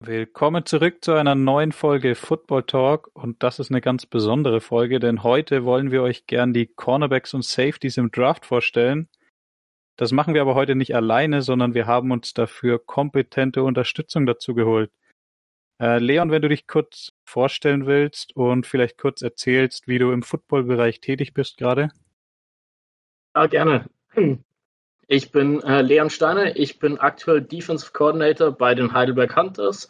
Willkommen zurück zu einer neuen Folge Football Talk und das ist eine ganz besondere Folge, denn heute wollen wir euch gern die Cornerbacks und Safeties im Draft vorstellen. Das machen wir aber heute nicht alleine, sondern wir haben uns dafür kompetente Unterstützung dazu geholt. Äh, Leon, wenn du dich kurz vorstellen willst und vielleicht kurz erzählst, wie du im Footballbereich tätig bist gerade. Ja, gerne. Ich bin äh, Leon Steiner, ich bin aktuell Defensive Coordinator bei den Heidelberg Hunters.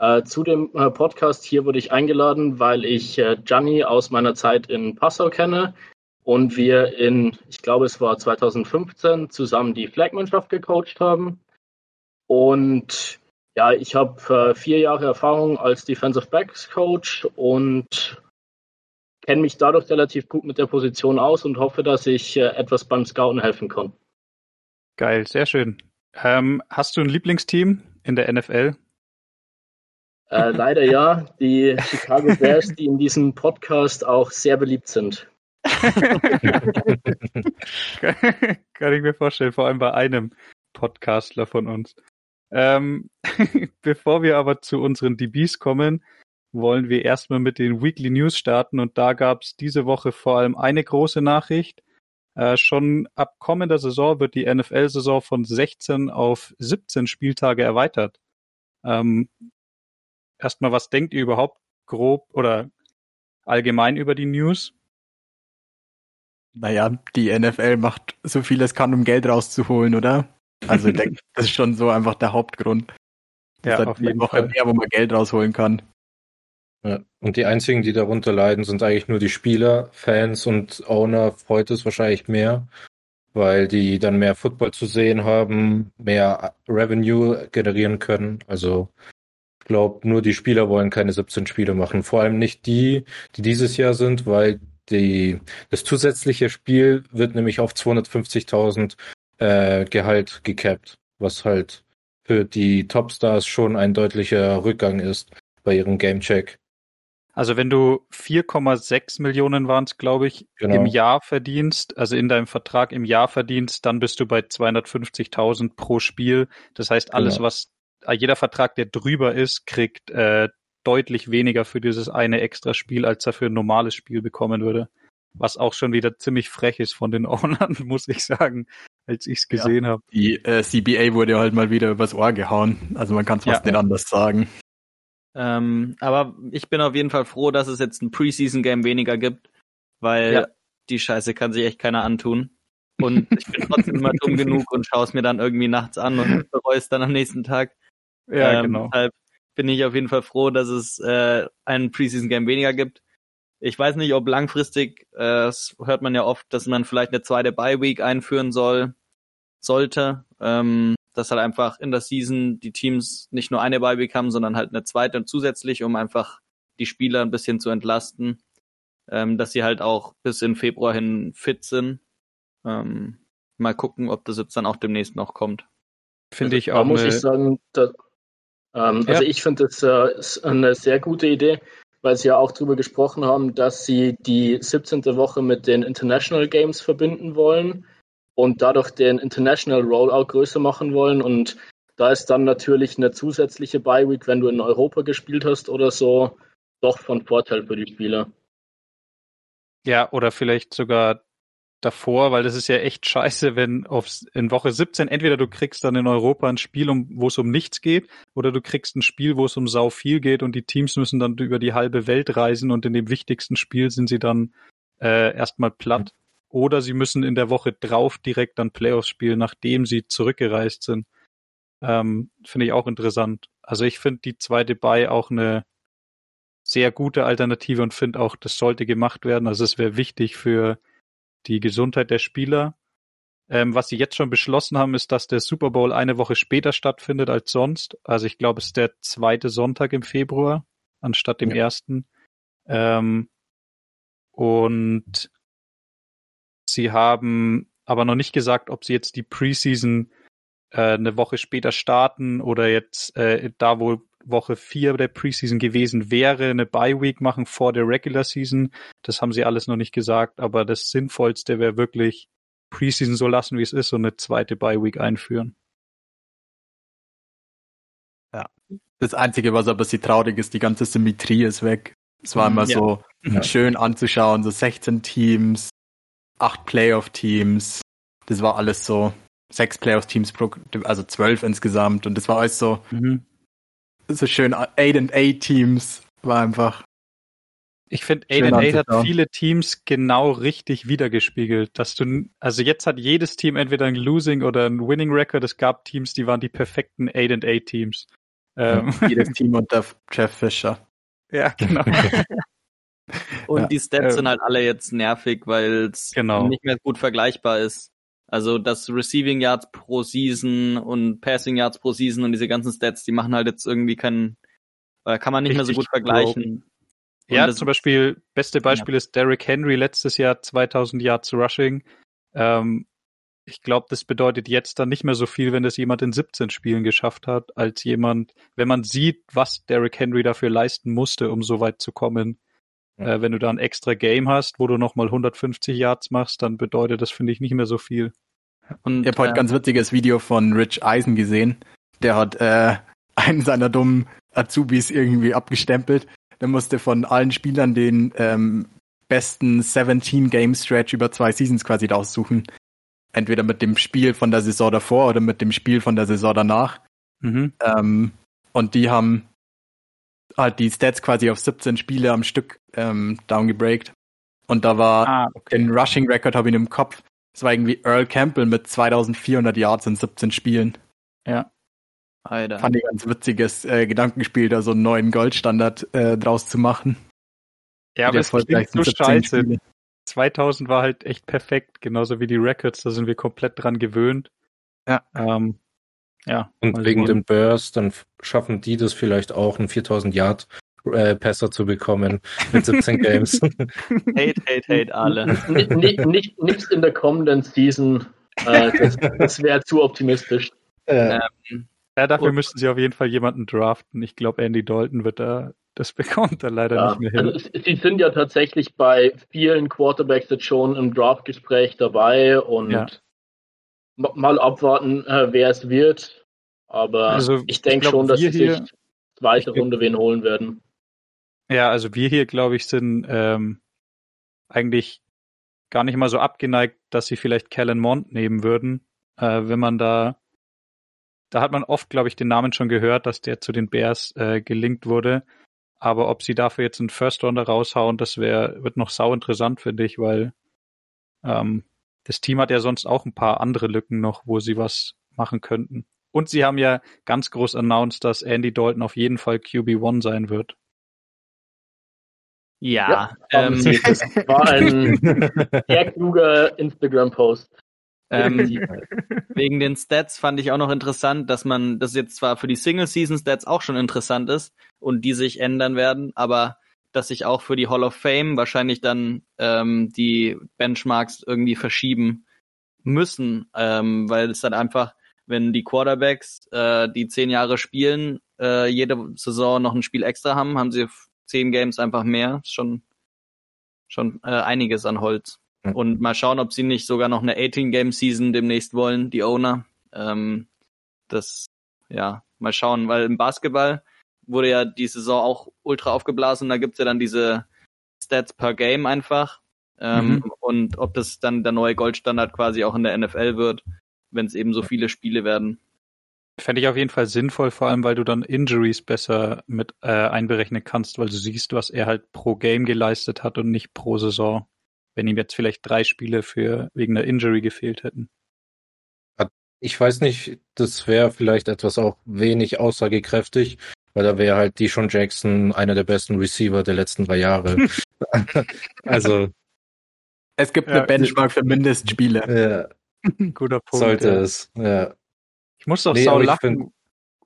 Äh, zu dem äh, Podcast hier wurde ich eingeladen, weil ich äh, Gianni aus meiner Zeit in Passau kenne und wir in, ich glaube es war 2015, zusammen die Flagmannschaft gecoacht haben. Und ja, ich habe äh, vier Jahre Erfahrung als Defensive Backs Coach und kenne mich dadurch relativ gut mit der Position aus und hoffe, dass ich äh, etwas beim Scouten helfen kann. Geil, sehr schön. Ähm, hast du ein Lieblingsteam in der NFL? Äh, leider ja, die Chicago Bears, die in diesem Podcast auch sehr beliebt sind. Kann ich mir vorstellen, vor allem bei einem Podcastler von uns. Ähm, bevor wir aber zu unseren DBs kommen, wollen wir erstmal mit den Weekly News starten und da gab es diese Woche vor allem eine große Nachricht. Äh, schon ab kommender Saison wird die NFL-Saison von 16 auf 17 Spieltage erweitert. Ähm, erstmal, was denkt ihr überhaupt grob oder allgemein über die News? Naja, die NFL macht so viel es kann, um Geld rauszuholen, oder? Also ich denke, das ist schon so einfach der Hauptgrund. Ja, auf jeden Woche Fall. mehr, wo man Geld rausholen kann. Und die einzigen, die darunter leiden, sind eigentlich nur die Spieler, Fans und Owner freut es wahrscheinlich mehr, weil die dann mehr Football zu sehen haben, mehr Revenue generieren können. Also ich glaube, nur die Spieler wollen keine 17 Spiele machen. Vor allem nicht die, die dieses Jahr sind, weil die, das zusätzliche Spiel wird nämlich auf 250.000 äh, Gehalt gecapped, was halt für die Topstars schon ein deutlicher Rückgang ist bei ihrem Gamecheck. Also wenn du 4,6 Millionen waren es, glaube ich, genau. im Jahr verdienst, also in deinem Vertrag im Jahr verdienst, dann bist du bei 250.000 pro Spiel. Das heißt, alles, genau. was äh, jeder Vertrag, der drüber ist, kriegt äh, deutlich weniger für dieses eine extra Spiel, als er für ein normales Spiel bekommen würde. Was auch schon wieder ziemlich frech ist von den Ownern, muss ich sagen, als ich es gesehen ja, habe. Die äh, CBA wurde halt mal wieder übers Ohr gehauen. Also man kann es fast ja, nicht anders sagen. Ähm, aber ich bin auf jeden Fall froh, dass es jetzt ein Preseason-Game weniger gibt, weil ja. die Scheiße kann sich echt keiner antun. Und ich bin trotzdem immer dumm genug und schaue es mir dann irgendwie nachts an und bereue es dann am nächsten Tag. Ja, ähm, genau. Deshalb bin ich auf jeden Fall froh, dass es äh, ein Preseason-Game weniger gibt. Ich weiß nicht, ob langfristig, äh, das hört man ja oft, dass man vielleicht eine zweite Bye-Week einführen soll, sollte. Ähm, dass halt einfach in der Season die Teams nicht nur eine Bye haben, sondern halt eine zweite und zusätzlich, um einfach die Spieler ein bisschen zu entlasten, ähm, dass sie halt auch bis in Februar hin fit sind. Ähm, mal gucken, ob das jetzt dann auch demnächst noch kommt. Finde ich auch. Da muss ich sagen, da, ähm, ja. also ich finde das äh, eine sehr gute Idee, weil sie ja auch darüber gesprochen haben, dass sie die 17. Woche mit den International Games verbinden wollen und dadurch den International Rollout größer machen wollen. Und da ist dann natürlich eine zusätzliche Bye Week, wenn du in Europa gespielt hast oder so, doch von Vorteil für die Spieler. Ja, oder vielleicht sogar davor, weil das ist ja echt scheiße, wenn aufs, in Woche 17 entweder du kriegst dann in Europa ein Spiel, um, wo es um nichts geht, oder du kriegst ein Spiel, wo es um sau viel geht und die Teams müssen dann über die halbe Welt reisen und in dem wichtigsten Spiel sind sie dann äh, erstmal platt oder sie müssen in der Woche drauf direkt dann Playoffs spielen, nachdem sie zurückgereist sind. Ähm, finde ich auch interessant. Also ich finde die zweite Bye auch eine sehr gute Alternative und finde auch, das sollte gemacht werden. Also es wäre wichtig für die Gesundheit der Spieler. Ähm, was sie jetzt schon beschlossen haben, ist, dass der Super Bowl eine Woche später stattfindet als sonst. Also ich glaube, es ist der zweite Sonntag im Februar anstatt dem ja. ersten. Ähm, und Sie haben aber noch nicht gesagt, ob sie jetzt die Preseason äh, eine Woche später starten oder jetzt äh, da, wo Woche 4 der Preseason gewesen wäre, eine Bye Week machen vor der Regular Season. Das haben sie alles noch nicht gesagt, aber das Sinnvollste wäre wirklich Preseason so lassen, wie es ist und eine zweite Bye Week einführen. Ja, Das Einzige, was aber bisschen traurig ist, die ganze Symmetrie ist weg. Es war immer ja. so ja. schön anzuschauen, so 16 Teams, 8 Playoff-Teams. Das war alles so, sechs Playoff-Teams pro, also zwölf insgesamt. Und das war alles so, mhm. so schön 8 and 8 Teams. War einfach. Ich finde, 8 and 8 hat viele Teams genau richtig wiedergespiegelt. Dass du, also jetzt hat jedes Team entweder ein Losing oder ein Winning Record. Es gab Teams, die waren die perfekten 8 and 8 Teams. Ähm. Jedes Team unter Jeff Fischer. Ja, genau. Und ja. die Stats äh, sind halt alle jetzt nervig, weil es genau. nicht mehr gut vergleichbar ist. Also das Receiving Yards pro Season und Passing Yards pro Season und diese ganzen Stats, die machen halt jetzt irgendwie keinen, äh, kann man nicht mehr so gut vergleichen. Ja, zum Beispiel, beste Beispiel ja. ist Derrick Henry letztes Jahr 2000 Yards Rushing. Ähm, ich glaube, das bedeutet jetzt dann nicht mehr so viel, wenn das jemand in 17 Spielen geschafft hat, als jemand, wenn man sieht, was Derrick Henry dafür leisten musste, um so weit zu kommen. Ja. Äh, wenn du da ein extra Game hast, wo du nochmal 150 Yards machst, dann bedeutet das, finde ich, nicht mehr so viel. Und ich habe äh, heute ein ganz witziges Video von Rich Eisen gesehen. Der hat äh, einen seiner dummen Azubis irgendwie abgestempelt. Der musste von allen Spielern den ähm, besten 17 Game Stretch über zwei Seasons quasi aussuchen entweder mit dem Spiel von der Saison davor oder mit dem Spiel von der Saison danach. Mhm. Ähm, und die haben halt die Stats quasi auf 17 Spiele am Stück ähm, downgebreakt. Und da war ah, okay. den Rushing Record habe ich im Kopf. Es war irgendwie Earl Campbell mit 2400 Yards in 17 Spielen. Ja. Alter. Fand ich ganz witziges äh, Gedankenspiel, da so einen neuen Goldstandard äh, draus zu machen. Ja, aber es klingt so scheiße. Spiele. 2000 war halt echt perfekt, genauso wie die Records, da sind wir komplett dran gewöhnt. Ja. Ähm, ja. Und wegen dem Burst, dann schaffen die das vielleicht auch, einen 4000 Yard äh, Passer zu bekommen mit 17 Games. hate, hate, hate alle. nicht, nicht, nichts in der kommenden Season. Äh, das, das wäre zu optimistisch. Äh, ähm, ja, dafür müssten sie auf jeden Fall jemanden draften. Ich glaube, Andy Dalton wird da das bekommt er leider ja, nicht mehr hin. Also sie sind ja tatsächlich bei vielen Quarterbacks jetzt schon im Draft-Gespräch dabei und ja. Mal abwarten, äh, wer es wird. Aber also, ich denke schon, dass sie sich zweite Runde wen holen werden. Ja, also wir hier, glaube ich, sind ähm, eigentlich gar nicht mal so abgeneigt, dass sie vielleicht Kellen Mond nehmen würden, äh, wenn man da da hat man oft, glaube ich, den Namen schon gehört, dass der zu den Bears äh, gelinkt wurde. Aber ob sie dafür jetzt einen First Rounder raushauen, das wäre, wird noch sau interessant, finde ich, weil ähm, das Team hat ja sonst auch ein paar andere Lücken noch, wo sie was machen könnten. Und sie haben ja ganz groß announced, dass Andy Dalton auf jeden Fall QB1 sein wird. Ja, ja ähm, das war ein sehr kluger Instagram-Post. Ähm, wegen den Stats fand ich auch noch interessant, dass man das jetzt zwar für die Single-Season-Stats auch schon interessant ist und die sich ändern werden, aber dass sich auch für die Hall of Fame wahrscheinlich dann ähm, die Benchmarks irgendwie verschieben müssen, ähm, weil es dann einfach, wenn die Quarterbacks, äh, die zehn Jahre spielen, äh, jede Saison noch ein Spiel extra haben, haben sie zehn Games einfach mehr. Ist schon schon äh, einiges an Holz. Und mal schauen, ob sie nicht sogar noch eine 18-Game-Season demnächst wollen, die Owner. Ähm, das, ja, mal schauen, weil im Basketball wurde ja die Saison auch ultra aufgeblasen. Da gibt's ja dann diese Stats per Game einfach. Ähm, mhm. Und ob das dann der neue Goldstandard quasi auch in der NFL wird, wenn es eben so viele Spiele werden. Fände ich auf jeden Fall sinnvoll, vor allem weil du dann Injuries besser mit äh, einberechnen kannst, weil du siehst, was er halt pro Game geleistet hat und nicht pro Saison wenn ihm jetzt vielleicht drei Spiele für wegen einer Injury gefehlt hätten. Ich weiß nicht, das wäre vielleicht etwas auch wenig aussagekräftig, weil da wäre halt Deshaun Jackson einer der besten Receiver der letzten drei Jahre. also es gibt ja, eine Benchmark für Mindestspiele. Ja. Guter Punkt. Sollte ja. es, ja. Ich muss doch nee, sau lachen, find,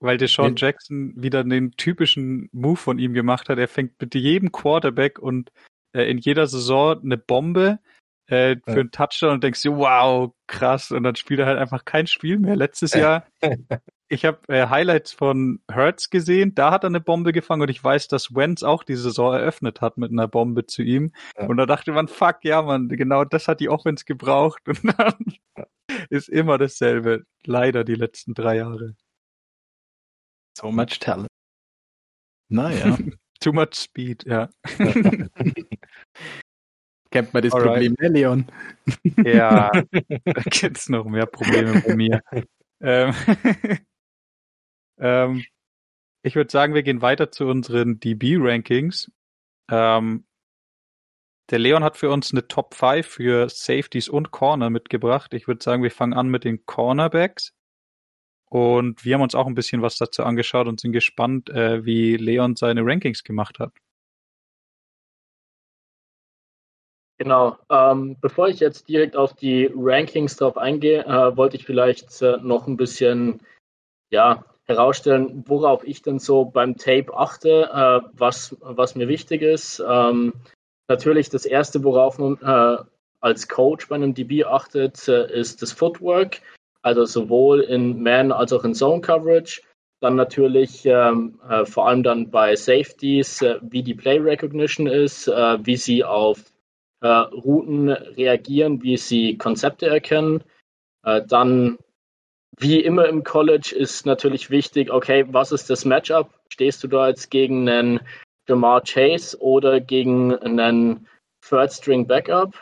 weil Deshaun nee. Jackson wieder den typischen Move von ihm gemacht hat. Er fängt mit jedem Quarterback und äh, in jeder Saison eine Bombe äh, für ja. einen Touchdown und denkst dir, wow, krass. Und dann spielt er halt einfach kein Spiel mehr. Letztes Jahr, ich habe äh, Highlights von Hertz gesehen, da hat er eine Bombe gefangen und ich weiß, dass Wentz auch die Saison eröffnet hat mit einer Bombe zu ihm. Ja. Und da dachte man, fuck, ja, man, genau das hat die Offense gebraucht. Und dann ist immer dasselbe. Leider die letzten drei Jahre. So much talent. Naja. Too much speed, ja. Kennt man das Alright. Problem, ne, Leon? Ja, da gibt's noch mehr Probleme bei mir. Ähm, ähm, ich würde sagen, wir gehen weiter zu unseren DB-Rankings. Ähm, der Leon hat für uns eine Top 5 für Safeties und Corner mitgebracht. Ich würde sagen, wir fangen an mit den Cornerbacks. Und wir haben uns auch ein bisschen was dazu angeschaut und sind gespannt, äh, wie Leon seine Rankings gemacht hat. Genau. Ähm, bevor ich jetzt direkt auf die Rankings drauf eingehe, äh, wollte ich vielleicht äh, noch ein bisschen ja, herausstellen, worauf ich denn so beim Tape achte, äh, was, was mir wichtig ist. Ähm, natürlich das Erste, worauf man äh, als Coach bei einem DB achtet, äh, ist das Footwork, also sowohl in Man- als auch in Zone-Coverage. Dann natürlich ähm, äh, vor allem dann bei Safeties, äh, wie die Play Recognition ist, äh, wie sie auf Routen reagieren, wie sie Konzepte erkennen. Dann, wie immer im College, ist natürlich wichtig, okay, was ist das Matchup? Stehst du da jetzt gegen einen Jamar Chase oder gegen einen Third String Backup?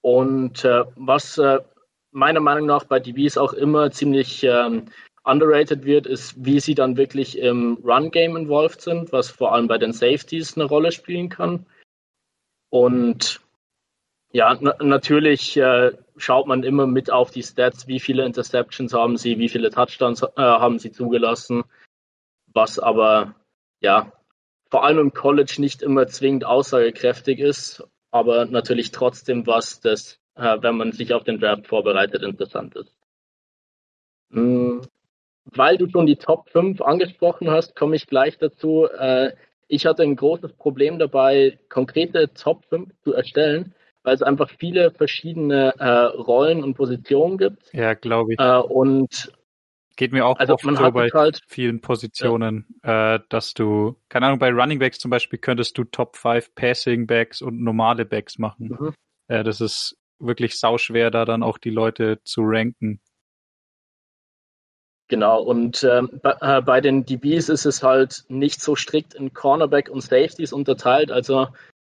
Und äh, was äh, meiner Meinung nach bei DBs auch immer ziemlich ähm, underrated wird, ist, wie sie dann wirklich im Run-Game involved sind, was vor allem bei den Safeties eine Rolle spielen kann. Und ja, na natürlich äh, schaut man immer mit auf die Stats, wie viele Interceptions haben sie, wie viele Touchdowns äh, haben sie zugelassen, was aber ja vor allem im College nicht immer zwingend aussagekräftig ist, aber natürlich trotzdem was, das, äh, wenn man sich auf den Draft vorbereitet, interessant ist. Mm, weil du schon die Top 5 angesprochen hast, komme ich gleich dazu. Äh, ich hatte ein großes Problem dabei, konkrete Top 5 zu erstellen, weil es einfach viele verschiedene äh, Rollen und Positionen gibt. Ja, glaube ich. Äh, und Geht mir auch also oft man so hat bei halt, vielen Positionen, äh, dass du, keine Ahnung, bei Running Backs zum Beispiel könntest du Top 5 Passing Backs und normale Backs machen. Mhm. Äh, das ist wirklich sauschwer, da dann auch die Leute zu ranken. Genau, und ähm, bei, äh, bei den DBs ist es halt nicht so strikt in Cornerback und Safeties unterteilt. Also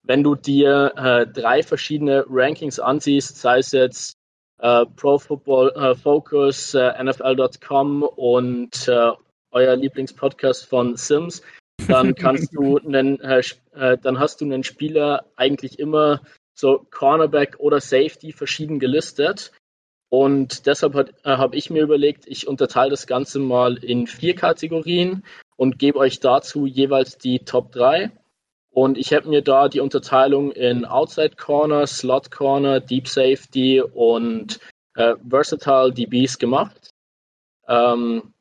wenn du dir äh, drei verschiedene Rankings ansiehst, sei es jetzt äh, Pro Football äh, Focus, äh, NFL.com und äh, euer Lieblingspodcast von Sims, dann kannst du einen, äh, äh, dann hast du einen Spieler eigentlich immer so Cornerback oder Safety verschieden gelistet. Und deshalb äh, habe ich mir überlegt, ich unterteile das Ganze mal in vier Kategorien und gebe euch dazu jeweils die Top 3. Und ich habe mir da die Unterteilung in Outside Corner, Slot Corner, Deep Safety und äh, Versatile DBs gemacht. Ähm,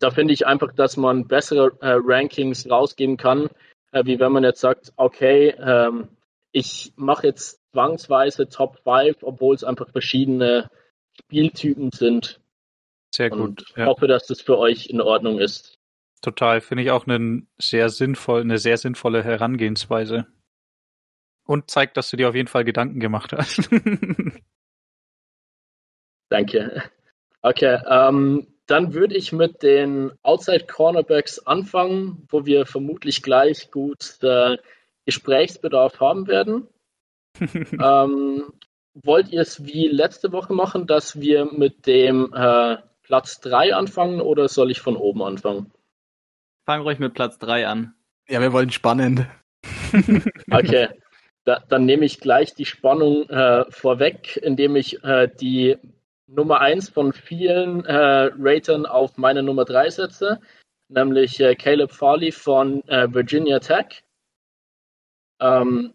da finde ich einfach, dass man bessere äh, Rankings rausgeben kann, äh, wie wenn man jetzt sagt, okay, ähm, ich mache jetzt zwangsweise Top 5, obwohl es einfach verschiedene Spieltypen sind Sehr und gut. Ja, hoffe, dass das für euch in Ordnung ist. Total. Finde ich auch einen sehr sinnvoll, eine sehr sinnvolle Herangehensweise. Und zeigt, dass du dir auf jeden Fall Gedanken gemacht hast. Danke. Okay, ähm, dann würde ich mit den Outside Cornerbacks anfangen, wo wir vermutlich gleich gut äh, Gesprächsbedarf haben werden. ähm, wollt ihr es wie letzte Woche machen, dass wir mit dem äh, Platz 3 anfangen oder soll ich von oben anfangen? Fang ruhig mit Platz 3 an. Ja, wir wollen spannend. Okay, da, dann nehme ich gleich die Spannung äh, vorweg, indem ich äh, die Nummer 1 von vielen äh, Ratern auf meine Nummer 3 setze, nämlich äh, Caleb Farley von äh, Virginia Tech. Ähm,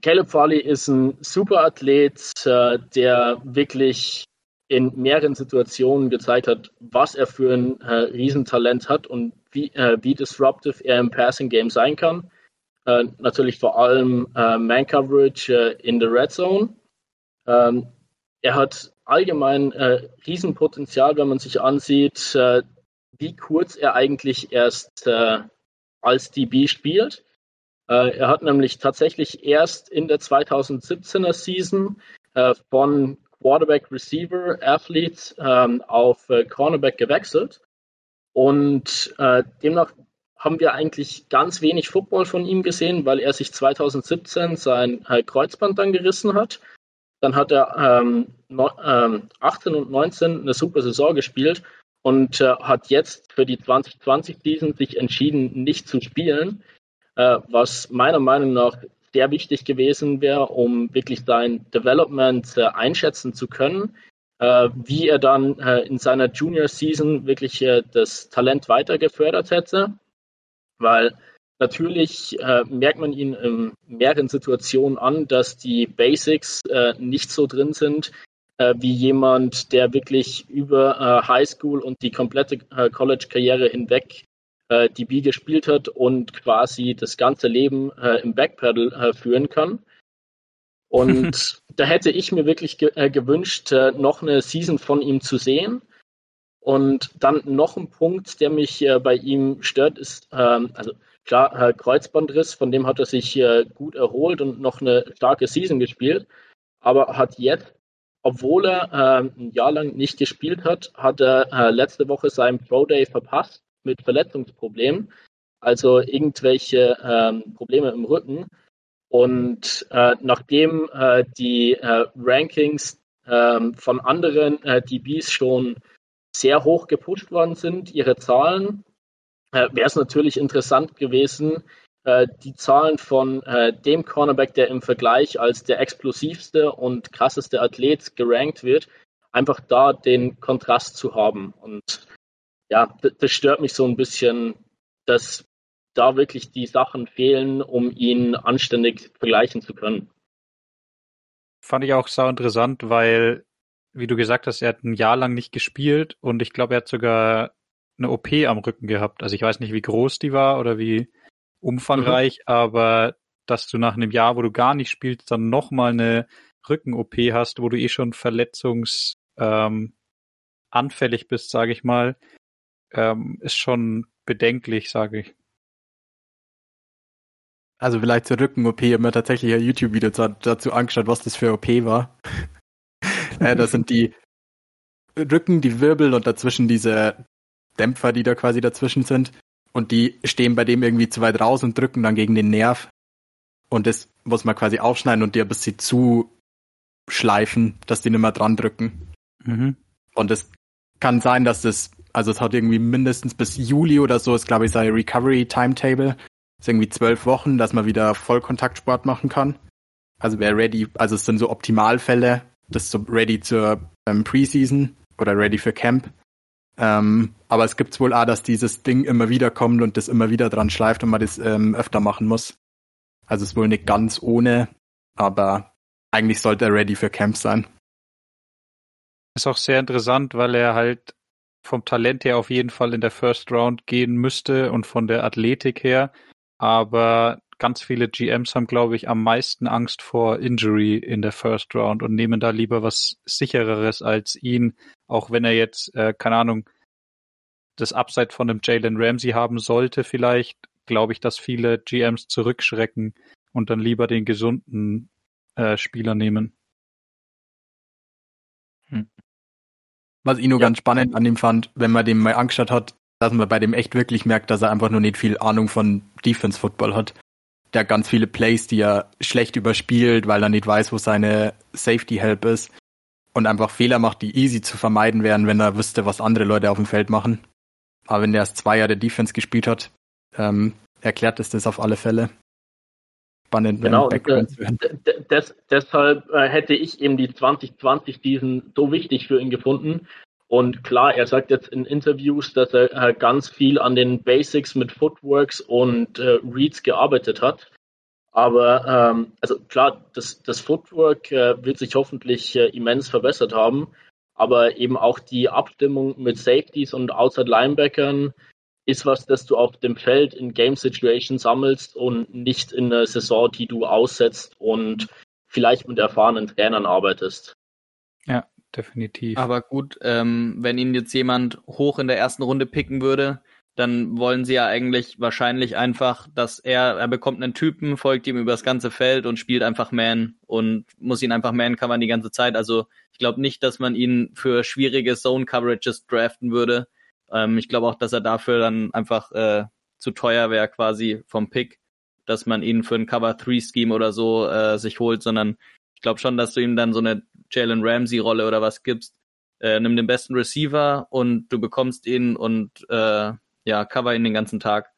Caleb Farley ist ein super Athlet, äh, der wirklich in mehreren Situationen gezeigt hat, was er für ein äh, Riesentalent hat und wie, äh, wie disruptive er im Passing Game sein kann. Äh, natürlich vor allem äh, Man Coverage äh, in the Red Zone. Ähm, er hat allgemein äh, Riesenpotenzial, wenn man sich ansieht, wie kurz er eigentlich erst als DB spielt. Er hat nämlich tatsächlich erst in der 2017er Season von Quarterback Receiver Athlete ähm, auf äh, Cornerback gewechselt und äh, demnach haben wir eigentlich ganz wenig Football von ihm gesehen, weil er sich 2017 sein äh, Kreuzband dann gerissen hat. Dann hat er ähm, no, ähm, 18 und 19 eine super Saison gespielt und äh, hat jetzt für die 2020-Season sich entschieden, nicht zu spielen, äh, was meiner Meinung nach sehr wichtig gewesen wäre, um wirklich sein Development äh, einschätzen zu können, äh, wie er dann äh, in seiner Junior Season wirklich äh, das Talent weiter gefördert hätte, weil natürlich äh, merkt man ihn in mehreren Situationen an, dass die Basics äh, nicht so drin sind, wie jemand, der wirklich über High School und die komplette College-Karriere hinweg äh, DB gespielt hat und quasi das ganze Leben äh, im Backpedal äh, führen kann. Und da hätte ich mir wirklich ge äh, gewünscht, äh, noch eine Season von ihm zu sehen. Und dann noch ein Punkt, der mich äh, bei ihm stört, ist, ähm, also klar, Kreuzbandriss, von dem hat er sich gut erholt und noch eine starke Season gespielt, aber hat jetzt obwohl er äh, ein Jahr lang nicht gespielt hat, hat er äh, letzte Woche seinen Pro Day verpasst mit Verletzungsproblemen, also irgendwelche ähm, Probleme im Rücken. Und äh, nachdem äh, die äh, Rankings ähm, von anderen äh, DBs schon sehr hoch gepusht worden sind, ihre Zahlen, äh, wäre es natürlich interessant gewesen, äh, die Zahlen von dem Cornerback, der im Vergleich als der explosivste und krasseste Athlet gerankt wird, einfach da den Kontrast zu haben. Und ja, das stört mich so ein bisschen, dass da wirklich die Sachen fehlen, um ihn anständig vergleichen zu können. Fand ich auch sau interessant, weil, wie du gesagt hast, er hat ein Jahr lang nicht gespielt und ich glaube, er hat sogar eine OP am Rücken gehabt. Also ich weiß nicht, wie groß die war oder wie umfangreich, mhm. aber dass du nach einem Jahr, wo du gar nicht spielst, dann nochmal eine Rücken-OP hast, wo du eh schon verletzungsanfällig ähm, bist, sage ich mal, ähm, ist schon bedenklich, sage ich. Also vielleicht zur Rücken-OP, ich habe mir tatsächlich ein YouTube-Video dazu angeschaut, was das für OP war. äh, das sind die Rücken, die Wirbel und dazwischen diese Dämpfer, die da quasi dazwischen sind. Und die stehen bei dem irgendwie zu weit raus und drücken dann gegen den Nerv. Und das muss man quasi aufschneiden und die ein bisschen zuschleifen, dass die nicht mehr dran drücken. Mhm. Und es kann sein, dass das also es hat irgendwie mindestens bis Juli oder so, ist glaube ich sein Recovery Timetable. Ist irgendwie zwölf Wochen, dass man wieder Vollkontaktsport machen kann. Also wer ready, also es sind so Optimalfälle, das ist so ready zur ähm, Preseason oder ready für Camp. Ähm, aber es gibt wohl auch, dass dieses Ding immer wieder kommt und das immer wieder dran schleift und man das ähm, öfter machen muss. Also es ist wohl nicht ganz ohne, aber eigentlich sollte er ready für Camp sein. Ist auch sehr interessant, weil er halt vom Talent her auf jeden Fall in der First Round gehen müsste und von der Athletik her. Aber ganz viele GMs haben, glaube ich, am meisten Angst vor Injury in der First Round und nehmen da lieber was sichereres als ihn, auch wenn er jetzt, äh, keine Ahnung, das Upside von einem Jalen Ramsey haben sollte, vielleicht, glaube ich, dass viele GMs zurückschrecken und dann lieber den gesunden äh, Spieler nehmen. Was ich nur ja. ganz spannend an ihm fand, wenn man dem mal angeschaut hat, dass man bei dem echt wirklich merkt, dass er einfach nur nicht viel Ahnung von Defense Football hat. Der hat ganz viele Plays, die er schlecht überspielt, weil er nicht weiß, wo seine Safety Help ist. Und einfach Fehler macht, die easy zu vermeiden wären, wenn er wüsste, was andere Leute auf dem Feld machen. Aber wenn der erst zwei Jahre Defense gespielt hat, ähm, erklärt es das auf alle Fälle. Spannend, genau, Background des, deshalb äh, hätte ich eben die 2020 diesen so wichtig für ihn gefunden. Und klar, er sagt jetzt in Interviews, dass er äh, ganz viel an den Basics mit Footworks und äh, Reads gearbeitet hat. Aber ähm, also klar, das, das Footwork äh, wird sich hoffentlich äh, immens verbessert haben. Aber eben auch die Abstimmung mit Safeties und Outside Linebackern ist was, das du auf dem Feld in Game Situations sammelst und nicht in einer Saison, die du aussetzt und vielleicht mit erfahrenen Trainern arbeitest. Ja, definitiv. Aber gut, ähm, wenn ihn jetzt jemand hoch in der ersten Runde picken würde, dann wollen sie ja eigentlich wahrscheinlich einfach, dass er, er bekommt einen Typen, folgt ihm übers ganze Feld und spielt einfach Man und muss ihn einfach Man covern die ganze Zeit. Also ich glaube nicht, dass man ihn für schwierige Zone Coverages draften würde, ähm, ich glaube auch, dass er dafür dann einfach äh, zu teuer wäre quasi vom Pick, dass man ihn für ein Cover-3-Scheme oder so äh, sich holt, sondern ich glaube schon, dass du ihm dann so eine Jalen Ramsey-Rolle oder was gibst. Äh, nimm den besten Receiver und du bekommst ihn und äh, ja, cover ihn den ganzen Tag.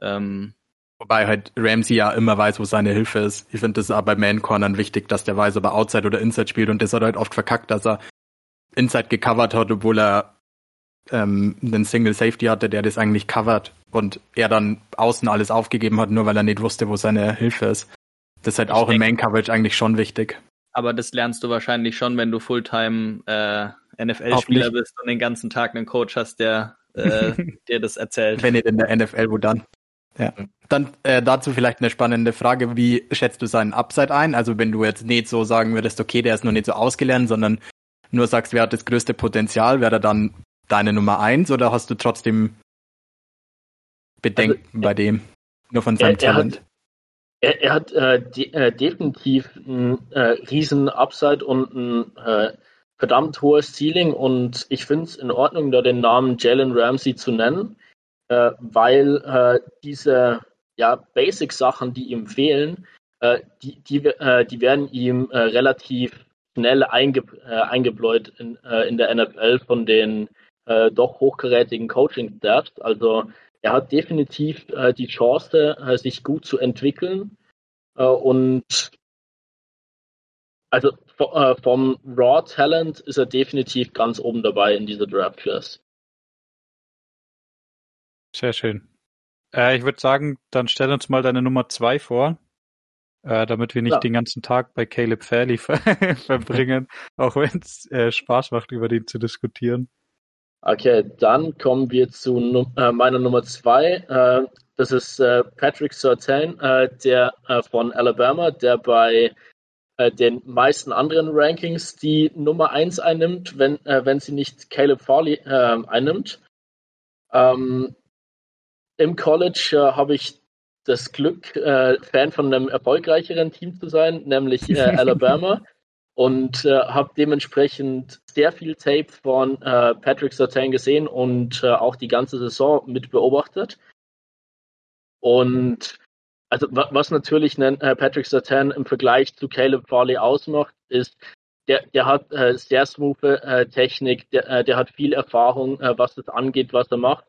Ähm, Wobei halt Ramsey ja immer weiß, wo seine Hilfe ist. Ich finde das auch bei Man-Cornern wichtig, dass der weiß, ob er Outside oder Inside spielt. Und das hat halt oft verkackt, dass er Inside gecovert hat, obwohl er ähm, einen Single Safety hatte, der das eigentlich covert. Und er dann außen alles aufgegeben hat, nur weil er nicht wusste, wo seine Hilfe ist. Das ist halt ich auch im Main-Coverage eigentlich schon wichtig. Aber das lernst du wahrscheinlich schon, wenn du Fulltime äh, NFL-Spieler bist und den ganzen Tag einen Coach hast, der äh, dir das erzählt. Wenn nicht in der NFL, wo dann? Ja. Dann äh, dazu vielleicht eine spannende Frage. Wie schätzt du seinen Upside ein? Also wenn du jetzt nicht so sagen würdest, okay, der ist noch nicht so ausgelernt, sondern nur sagst, wer hat das größte Potenzial, wäre er dann deine Nummer eins oder hast du trotzdem Bedenken also, bei dem? Nur von seinem er, Talent? Hat, er, er, hat äh, de, äh, definitiv ein äh, riesen Upside und ein äh, verdammt hohes Ceiling und ich finde es in Ordnung, da den Namen Jalen Ramsey zu nennen äh, weil äh, diese ja, Basic-Sachen, die ihm fehlen, äh, die, die, äh, die werden ihm äh, relativ schnell einge, äh, eingebläut in, in der NFL von den doch hochgerätigen Coaching-Staffs. Also er hat definitiv die Chance, sich gut zu entwickeln und also vom Raw Talent ist er definitiv ganz oben dabei in dieser Draft Class. Sehr schön. Äh, ich würde sagen, dann stell uns mal deine Nummer zwei vor, äh, damit wir nicht ja. den ganzen Tag bei Caleb Fairley verbringen, auch wenn es äh, Spaß macht, über den zu diskutieren. Okay, dann kommen wir zu num äh, meiner Nummer zwei. Äh, das ist äh, Patrick Surtain, der von Alabama, der bei den meisten anderen Rankings die Nummer eins einnimmt, wenn, wenn sie nicht Caleb Farley einnimmt. Ähm, im College äh, habe ich das Glück, äh, Fan von einem erfolgreicheren Team zu sein, nämlich äh, Alabama. Und äh, habe dementsprechend sehr viel Tape von äh, Patrick Sertain gesehen und äh, auch die ganze Saison mit beobachtet. Und also was natürlich einen, Patrick Sertain im Vergleich zu Caleb Farley ausmacht, ist, der, der hat sehr smooth Technik, der, der hat viel Erfahrung, was das angeht, was er macht.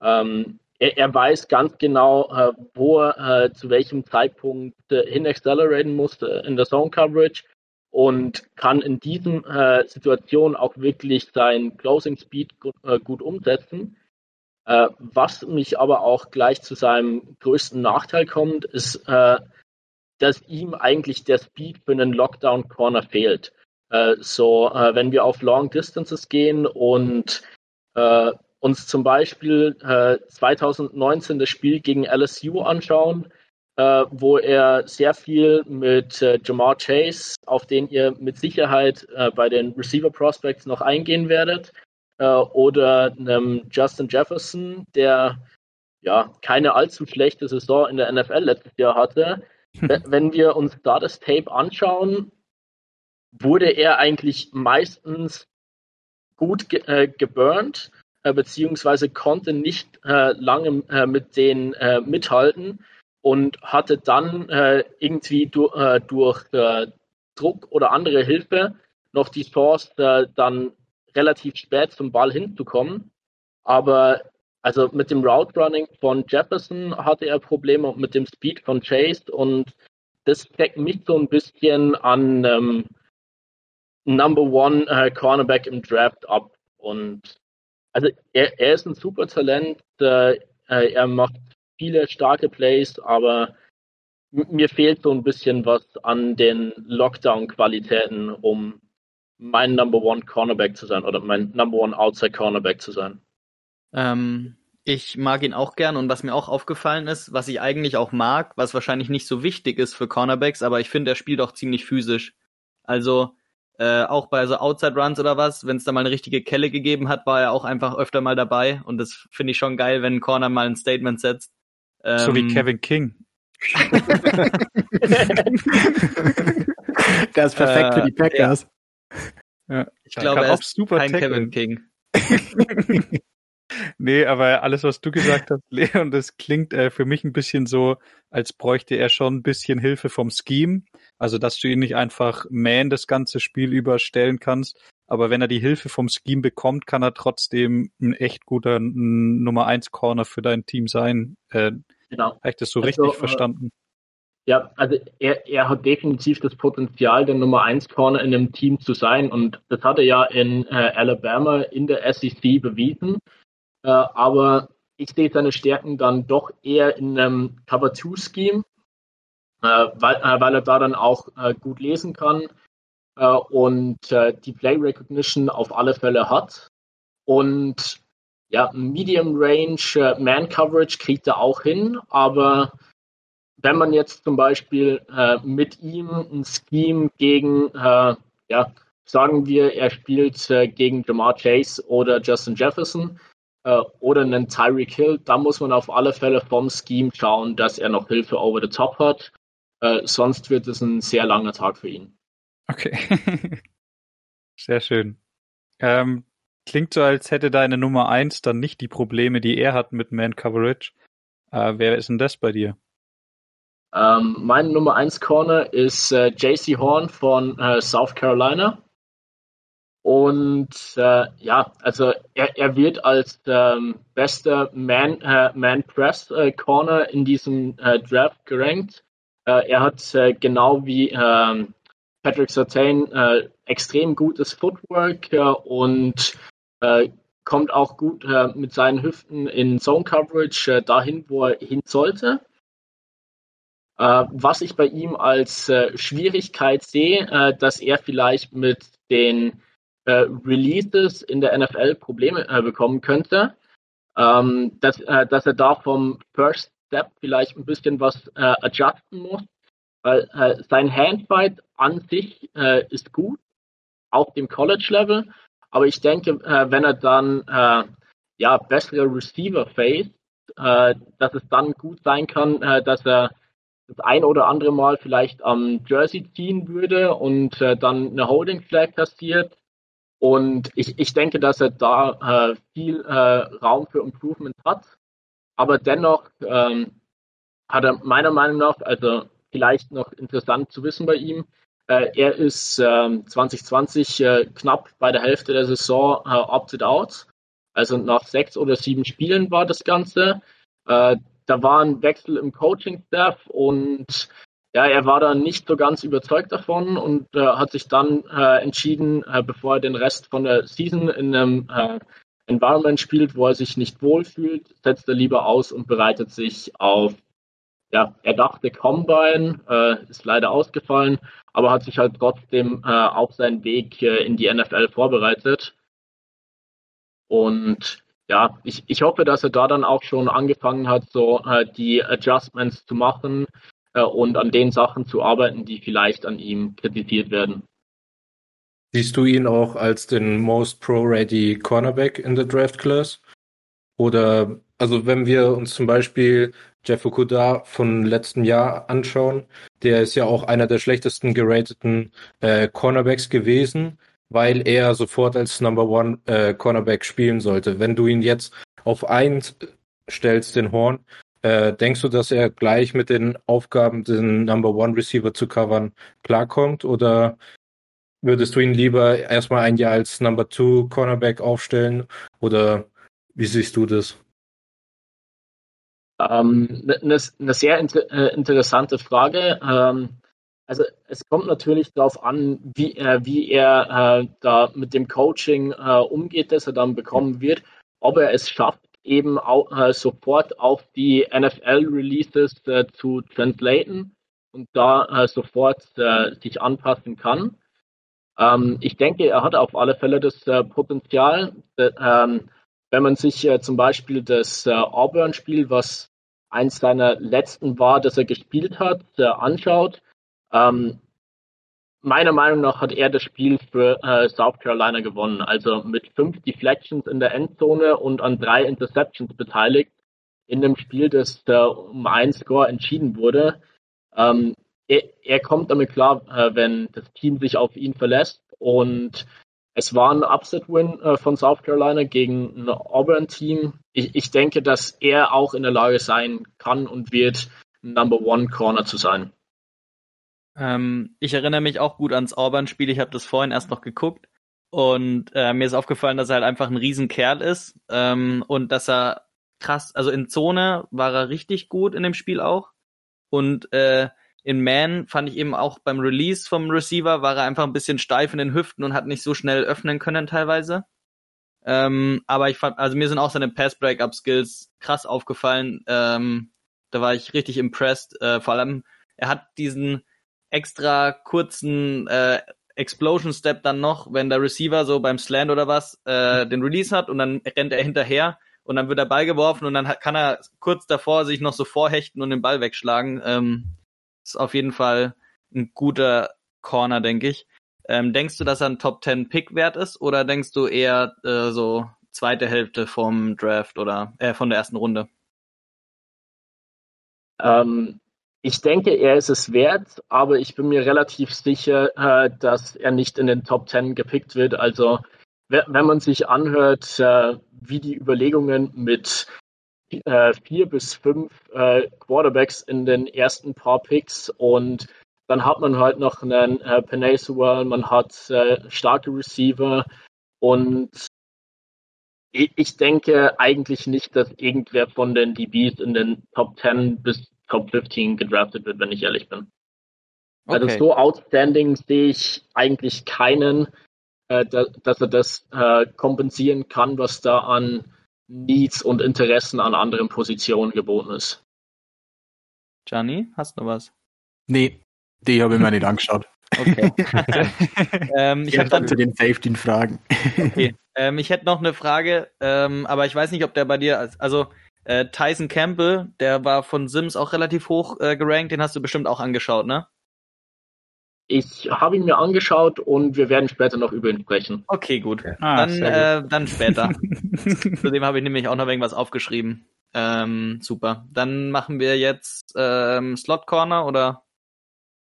Ähm, er, er weiß ganz genau, äh, wo er äh, zu welchem Zeitpunkt äh, hin acceleraten muss äh, in der Zone Coverage und kann in diesen äh, Situationen auch wirklich sein Closing Speed gut, äh, gut umsetzen. Äh, was mich aber auch gleich zu seinem größten Nachteil kommt, ist, äh, dass ihm eigentlich der Speed für einen Lockdown Corner fehlt. Äh, so, äh, wenn wir auf Long Distances gehen und uns zum Beispiel äh, 2019 das Spiel gegen LSU anschauen, äh, wo er sehr viel mit äh, Jamar Chase, auf den ihr mit Sicherheit äh, bei den Receiver Prospects noch eingehen werdet, äh, oder einem Justin Jefferson, der ja keine allzu schlechte Saison in der NFL letztes Jahr hatte. Wenn wir uns da das Tape anschauen, wurde er eigentlich meistens gut ge äh, geburnt äh, beziehungsweise konnte nicht äh, lange äh, mit denen äh, mithalten und hatte dann äh, irgendwie du, äh, durch Druck oder andere Hilfe noch die Chance, dann relativ spät zum Ball hinzukommen. Aber also mit dem Route Running von Jefferson hatte er Probleme und mit dem Speed von Chase und das deckt mich so ein bisschen an ähm, Number One äh, Cornerback im Draft ab. Und also er, er ist ein super Talent, äh, er macht viele starke Plays, aber mir fehlt so ein bisschen was an den Lockdown-Qualitäten, um mein Number One Cornerback zu sein oder mein Number One Outside Cornerback zu sein. Ähm, ich mag ihn auch gern und was mir auch aufgefallen ist, was ich eigentlich auch mag, was wahrscheinlich nicht so wichtig ist für Cornerbacks, aber ich finde, er spielt auch ziemlich physisch. Also äh, auch bei so Outside Runs oder was, wenn es da mal eine richtige Kelle gegeben hat, war er auch einfach öfter mal dabei. Und das finde ich schon geil, wenn ein Corner mal ein Statement setzt. Ähm, so wie ähm, Kevin King. Der ist perfekt äh, für die Packers. Ja. ja. Ich glaube, er ist super kein Tackle. Kevin King. nee, aber alles, was du gesagt hast, Leon, das klingt äh, für mich ein bisschen so, als bräuchte er schon ein bisschen Hilfe vom Scheme. Also, dass du ihn nicht einfach man das ganze Spiel überstellen kannst. Aber wenn er die Hilfe vom Scheme bekommt, kann er trotzdem ein echt guter Nummer 1 Corner für dein Team sein. Äh, genau. Habe ich das so also, richtig äh, verstanden? Ja, also er, er hat definitiv das Potenzial, der Nummer 1 Corner in einem Team zu sein. Und das hat er ja in äh, Alabama in der SEC bewiesen. Äh, aber ich sehe seine Stärken dann doch eher in einem Cover-2-Scheme, äh, weil, äh, weil er da dann auch äh, gut lesen kann und die Play Recognition auf alle Fälle hat. Und ja, Medium Range Man Coverage kriegt er auch hin, aber wenn man jetzt zum Beispiel äh, mit ihm ein Scheme gegen, äh, ja, sagen wir, er spielt äh, gegen Jamar Chase oder Justin Jefferson äh, oder einen Tyreek Hill, da muss man auf alle Fälle vom Scheme schauen, dass er noch Hilfe over the top hat. Äh, sonst wird es ein sehr langer Tag für ihn. Okay. sehr schön. Ähm, klingt so, als hätte deine Nummer 1 dann nicht die Probleme, die er hat mit Man Coverage. Äh, wer ist denn das bei dir? Ähm, mein Nummer 1 Corner ist äh, JC Horn von äh, South Carolina. Und äh, ja, also er, er wird als ähm, bester Man, äh, Man Press äh, Corner in diesem äh, Draft gerankt. er hat genau wie ähm, Patrick Sertain extrem gutes Footwork und kommt auch gut mit seinen Hüften in Zone Coverage dahin, wo er hin sollte. Äh, was ich bei ihm als äh, Schwierigkeit sehe, äh, dass er vielleicht mit den äh, Releases in der NFL Probleme äh, bekommen könnte, ähm, dass, äh, dass er da vom First Step vielleicht ein bisschen was adjusten muss, weil sein Handfight an sich ist gut, auf dem College-Level, aber ich denke, wenn er dann ja, bessere Receiver faced, dass es dann gut sein kann, dass er das ein oder andere Mal vielleicht am Jersey ziehen würde und äh, dann eine Holding Flag kassiert. Und ich, ich denke, dass er da äh, viel äh, Raum für Improvement hat. Aber dennoch ähm, hat er meiner Meinung nach, also vielleicht noch interessant zu wissen bei ihm, äh, er ist 2020 ähm, äh, knapp bei der Hälfte der Saison äh, opted out. Also nach sechs oder sieben Spielen war das Ganze da war ein Wechsel im Coaching-Staff und ja, er war da nicht so ganz überzeugt davon und hat sich dann entschieden, bevor er den Rest von der Season in einem Environment spielt, wo er sich nicht wohlfühlt, setzt er lieber aus und bereitet sich auf, ja, er dachte Combine, äh, ist leider ausgefallen, aber hat sich halt trotzdem äh, auf seinen Weg in die NFL vorbereitet. Und ja, ich, ich hoffe, dass er da dann auch schon angefangen hat, so äh, die Adjustments zu machen äh, und an den Sachen zu arbeiten, die vielleicht an ihm kritisiert werden. Siehst du ihn auch als den most pro-ready Cornerback in der Draft Class? Oder, also wenn wir uns zum Beispiel Jeff Okuda von letzten Jahr anschauen, der ist ja auch einer der schlechtesten gerateten äh, Cornerbacks gewesen weil er sofort als Number One äh, Cornerback spielen sollte. Wenn du ihn jetzt auf eins stellst, den Horn, äh, denkst du, dass er gleich mit den Aufgaben, den Number One Receiver zu covern, klarkommt? Oder würdest du ihn lieber erstmal ein Jahr als Number Two Cornerback aufstellen? Oder wie siehst du das? Ähm, eine ähm, ne sehr inter äh, interessante Frage. Ähm, also es kommt natürlich darauf an, wie, äh, wie er äh, da mit dem Coaching äh, umgeht, das er dann bekommen wird, ob er es schafft, eben auch, äh, sofort auf die NFL-Releases äh, zu translaten und da sofort sich anpassen kann. Ähm, ich denke, er hat auf alle Fälle das Potenzial, ähm, wenn man sich zum Beispiel das Auburn-Spiel, was eins seiner letzten war, das er gespielt hat, anschaut, ähm, meiner Meinung nach hat er das Spiel für äh, South Carolina gewonnen. Also mit fünf Deflections in der Endzone und an drei Interceptions beteiligt in dem Spiel, das äh, um einen Score entschieden wurde. Ähm, er, er, kommt damit klar, äh, wenn das Team sich auf ihn verlässt und Es war ein Upset-Win äh, von South Carolina gegen ein Auburn-Team. Ich, ich denke, dass er auch in der Lage sein kann und wird, Number One Corner zu sein. Ähm, ich erinnere mich auch gut ans Auburn-Spiel. Ich habe das vorhin erst noch geguckt. Und äh, mir ist aufgefallen, dass er halt einfach ein Riesenkerl ist ähm, und dass er krass, also in Zone war er richtig gut in dem Spiel auch. Und äh, in Man fand ich eben auch beim Release vom Receiver war er einfach ein bisschen steif in den Hüften und hat nicht so schnell öffnen können teilweise. Ähm, aber ich fand, also mir sind auch seine Pass-Breakup-Skills krass aufgefallen. Ähm, da war ich richtig impressed. Äh, vor allem, er hat diesen extra kurzen äh, Explosion Step dann noch, wenn der Receiver so beim Slant oder was äh, den Release hat und dann rennt er hinterher und dann wird der Ball geworfen und dann kann er kurz davor sich noch so vorhechten und den Ball wegschlagen. Ähm, ist auf jeden Fall ein guter Corner, denke ich. Ähm, denkst du, dass er ein Top 10 Pick wert ist oder denkst du eher äh, so zweite Hälfte vom Draft oder äh, von der ersten Runde? Ähm, ich denke, er ist es wert, aber ich bin mir relativ sicher, äh, dass er nicht in den Top 10 gepickt wird. Also wenn man sich anhört, äh, wie die Überlegungen mit äh, vier bis fünf äh, Quarterbacks in den ersten paar Picks und dann hat man halt noch einen äh, Penay Sewell, man hat äh, starke Receiver und ich, ich denke eigentlich nicht, dass irgendwer von den DBs in den Top 10 bis Top 15 gedraftet wird, wenn ich ehrlich bin. Also okay. Also so outstanding sehe ich eigentlich keinen, äh, da, dass er das äh, kompensieren kann, was da an Needs und Interessen an anderen Positionen geboten ist. Gianni, hast du was? Nee, die habe ich mir nicht angeschaut. Okay. ähm, ich, ich habe dann zu den Safety-Fragen. okay. Ähm, ich hätte noch eine Frage, ähm, aber ich weiß nicht, ob der bei dir, also äh, Tyson Campbell, der war von Sims auch relativ hoch äh, gerankt, den hast du bestimmt auch angeschaut, ne? Ich habe ihn mir angeschaut und wir werden später noch über ihn sprechen. Okay, gut. Ah, dann, äh, dann später. Zudem habe ich nämlich auch noch irgendwas aufgeschrieben. Ähm, super. Dann machen wir jetzt ähm, Slot Corner oder?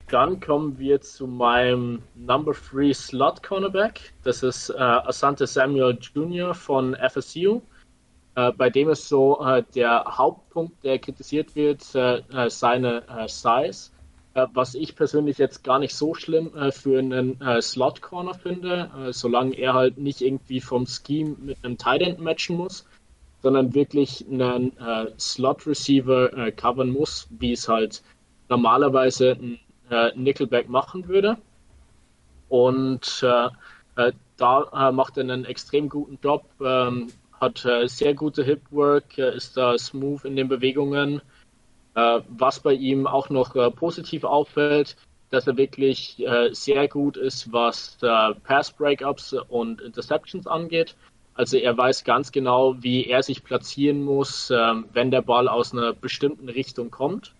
Dann kommen wir zu meinem Number 3 Slot Cornerback. Das ist äh, Asante Samuel Jr. von FSU. Äh, bei dem ist so äh, der Hauptpunkt, der kritisiert wird, äh, äh, seine Size äh, was ich persönlich jetzt gar nicht so schlimm äh, für einen äh, Slot Corner finde, äh, solange er halt nicht irgendwie vom Scheme mit einem Tight End matchen muss, sondern wirklich einen äh, Slot Receiver äh, covern muss, wie es halt normalerweise ein Nickelback machen würde. Und da macht er einen extrem guten Job, ähm, hat sehr gute Hip Work, ist da smooth in den Bewegungen äh, was bei ihm auch noch äh, positiv auffällt, dass er wirklich äh, sehr gut ist, was Pass-Breakups und Interceptions angeht. Also er weiß ganz genau, wie er sich platzieren muss, ähm, wenn der Ball aus einer bestimmten Richtung kommt.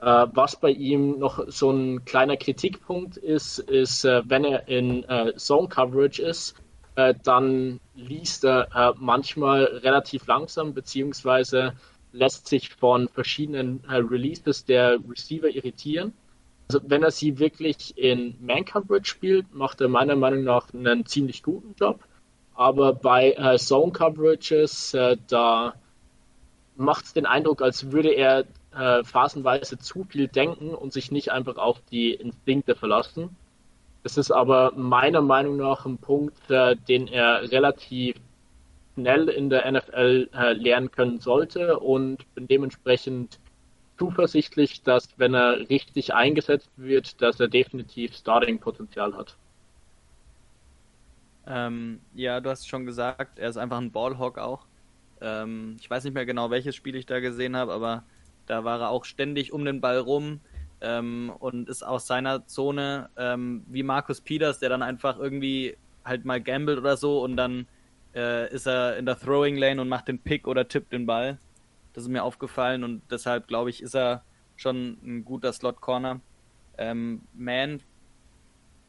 was bei ihm noch so ein kleiner Kritikpunkt ist, ist, wenn er in Zone Coverage ist, dann liest er manchmal relativ langsam, beziehungsweise lässt sich von verschiedenen äh, Releases der Receiver irritieren. Also wenn er sie wirklich in Man-Coverage spielt, macht er meiner Meinung nach einen ziemlich guten Job. Aber bei äh, Zone-Coverages, äh, da macht es den Eindruck, als würde er äh, phasenweise zu viel denken und sich nicht einfach auf die Instinkte verlassen. Das ist aber meiner Meinung nach ein Punkt, äh, den er relativ schnell in der NFL äh, lernen können sollte und bin dementsprechend zuversichtlich, dass wenn er richtig eingesetzt wird, dass er definitiv Starting-Potenzial hat. Ähm, ja, du hast schon gesagt, er ist einfach ein Ballhawk auch. Ähm, ich weiß nicht mehr genau, welches Spiel ich da gesehen habe, aber da war er auch ständig um den Ball rum ähm, und ist aus seiner Zone ähm, wie Markus Peters, der dann einfach irgendwie halt mal gambelt oder so und dann äh, ist er in der Throwing Lane und macht den Pick oder tippt den Ball. Das ist mir aufgefallen und deshalb glaube ich, ist er schon ein guter Slot Corner. Ähm, Man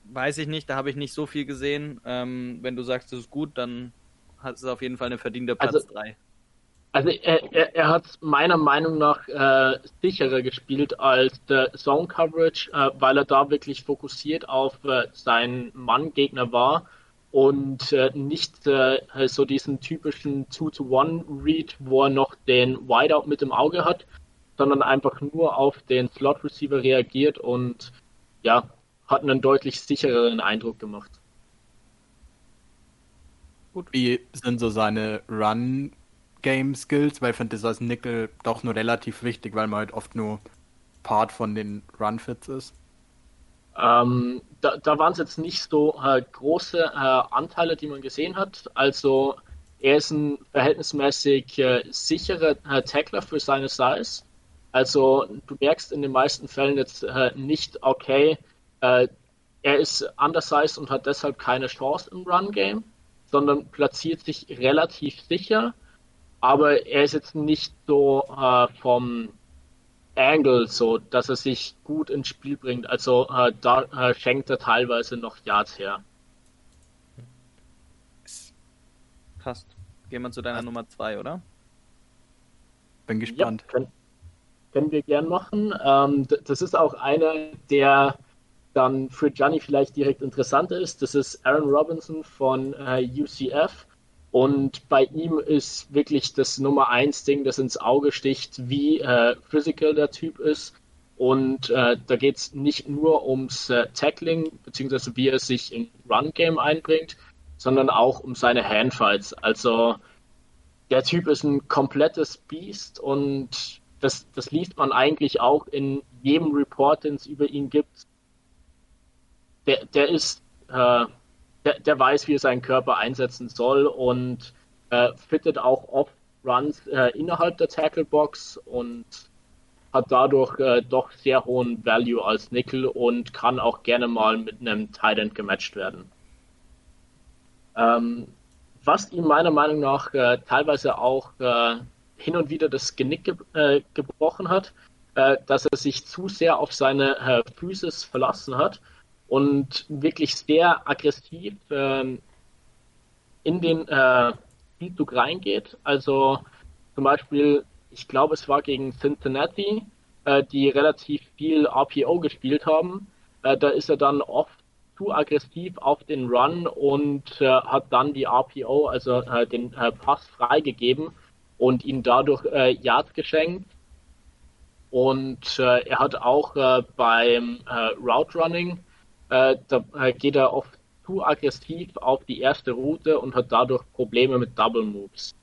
weiß ich nicht, da habe ich nicht so viel gesehen. Ähm, wenn du sagst, das ist gut, dann hat es auf jeden Fall eine verdiente Platz 3. Also, also er, er, er, hat meiner Meinung nach äh, sicherer gespielt als der Zone Coverage, äh, weil er da wirklich fokussiert auf äh, seinen Mann-Gegner war und äh, nicht äh, so diesen typischen 2-to-1-Read, wo er noch den Wideout mit im Auge hat, sondern einfach nur auf den Slot-Receiver reagiert und ja, hat einen deutlich sichereren Eindruck gemacht. Gut. Wie sind so seine Run-Game-Skills? Weil ich finde das als Nickel doch nur relativ wichtig, weil man halt oft nur Part von den Run-Fits ist. Ähm, da, da waren es jetzt nicht so äh, große äh, Anteile, die man gesehen hat. Also er ist ein verhältnismäßig äh, sicherer äh, Tackler für seine Size. Also du merkst in den meisten Fällen jetzt äh, nicht, okay, äh, er ist undersized und hat deshalb keine Chance im Run-Game, sondern platziert sich relativ sicher. Aber er ist jetzt nicht so vom Angle, so dass er sich gut ins Spiel bringt. Also äh, da äh, schenkt er teilweise noch Yards her. Passt. Gehen wir zu deiner Passt. Nummer 2, oder? Bin gespannt. Ja, können, können, wir gern machen. Ähm, das ist auch einer, der dann für Gianni vielleicht direkt interessant ist. Das ist Aaron Robinson von äh, UCF. Und bei ihm ist wirklich das Nummer eins Ding, das ins Auge sticht, wie äh, physical der Typ ist. Und äh, da geht es nicht nur ums äh, Tackling, beziehungsweise wie er sich im Run-Game einbringt, sondern auch um seine Handfights. Also der Typ ist ein komplettes Biest und das, das liest man eigentlich auch in jedem Report, den es über ihn gibt. Der, der ist äh, der, der weiß, wie er seinen Körper einsetzen soll und äh, fittet auch oft Runs äh, innerhalb der Tacklebox und hat dadurch äh, doch sehr hohen Value als Nickel und kann auch gerne mal mit einem Tight End gematcht werden. Ähm, was ihm meiner Meinung nach äh, teilweise auch äh, hin und wieder das Genick ge äh, gebrochen hat, äh, dass er sich zu sehr auf seine äh, Physis verlassen hat und wirklich sehr aggressiv ähm, in den äh, Spielzug reingeht. Also zum Beispiel, ich glaube, es war gegen Cincinnati, äh, die relativ viel RPO gespielt haben. Äh, da ist er dann oft zu aggressiv auf den Run und äh, hat dann die RPO, also äh, den äh, Pass freigegeben und ihn dadurch äh, Yards geschenkt. Und äh, er hat auch äh, beim äh, Route Running äh, da äh, geht er oft zu aggressiv auf die erste Route und hat dadurch Probleme mit Double Moves.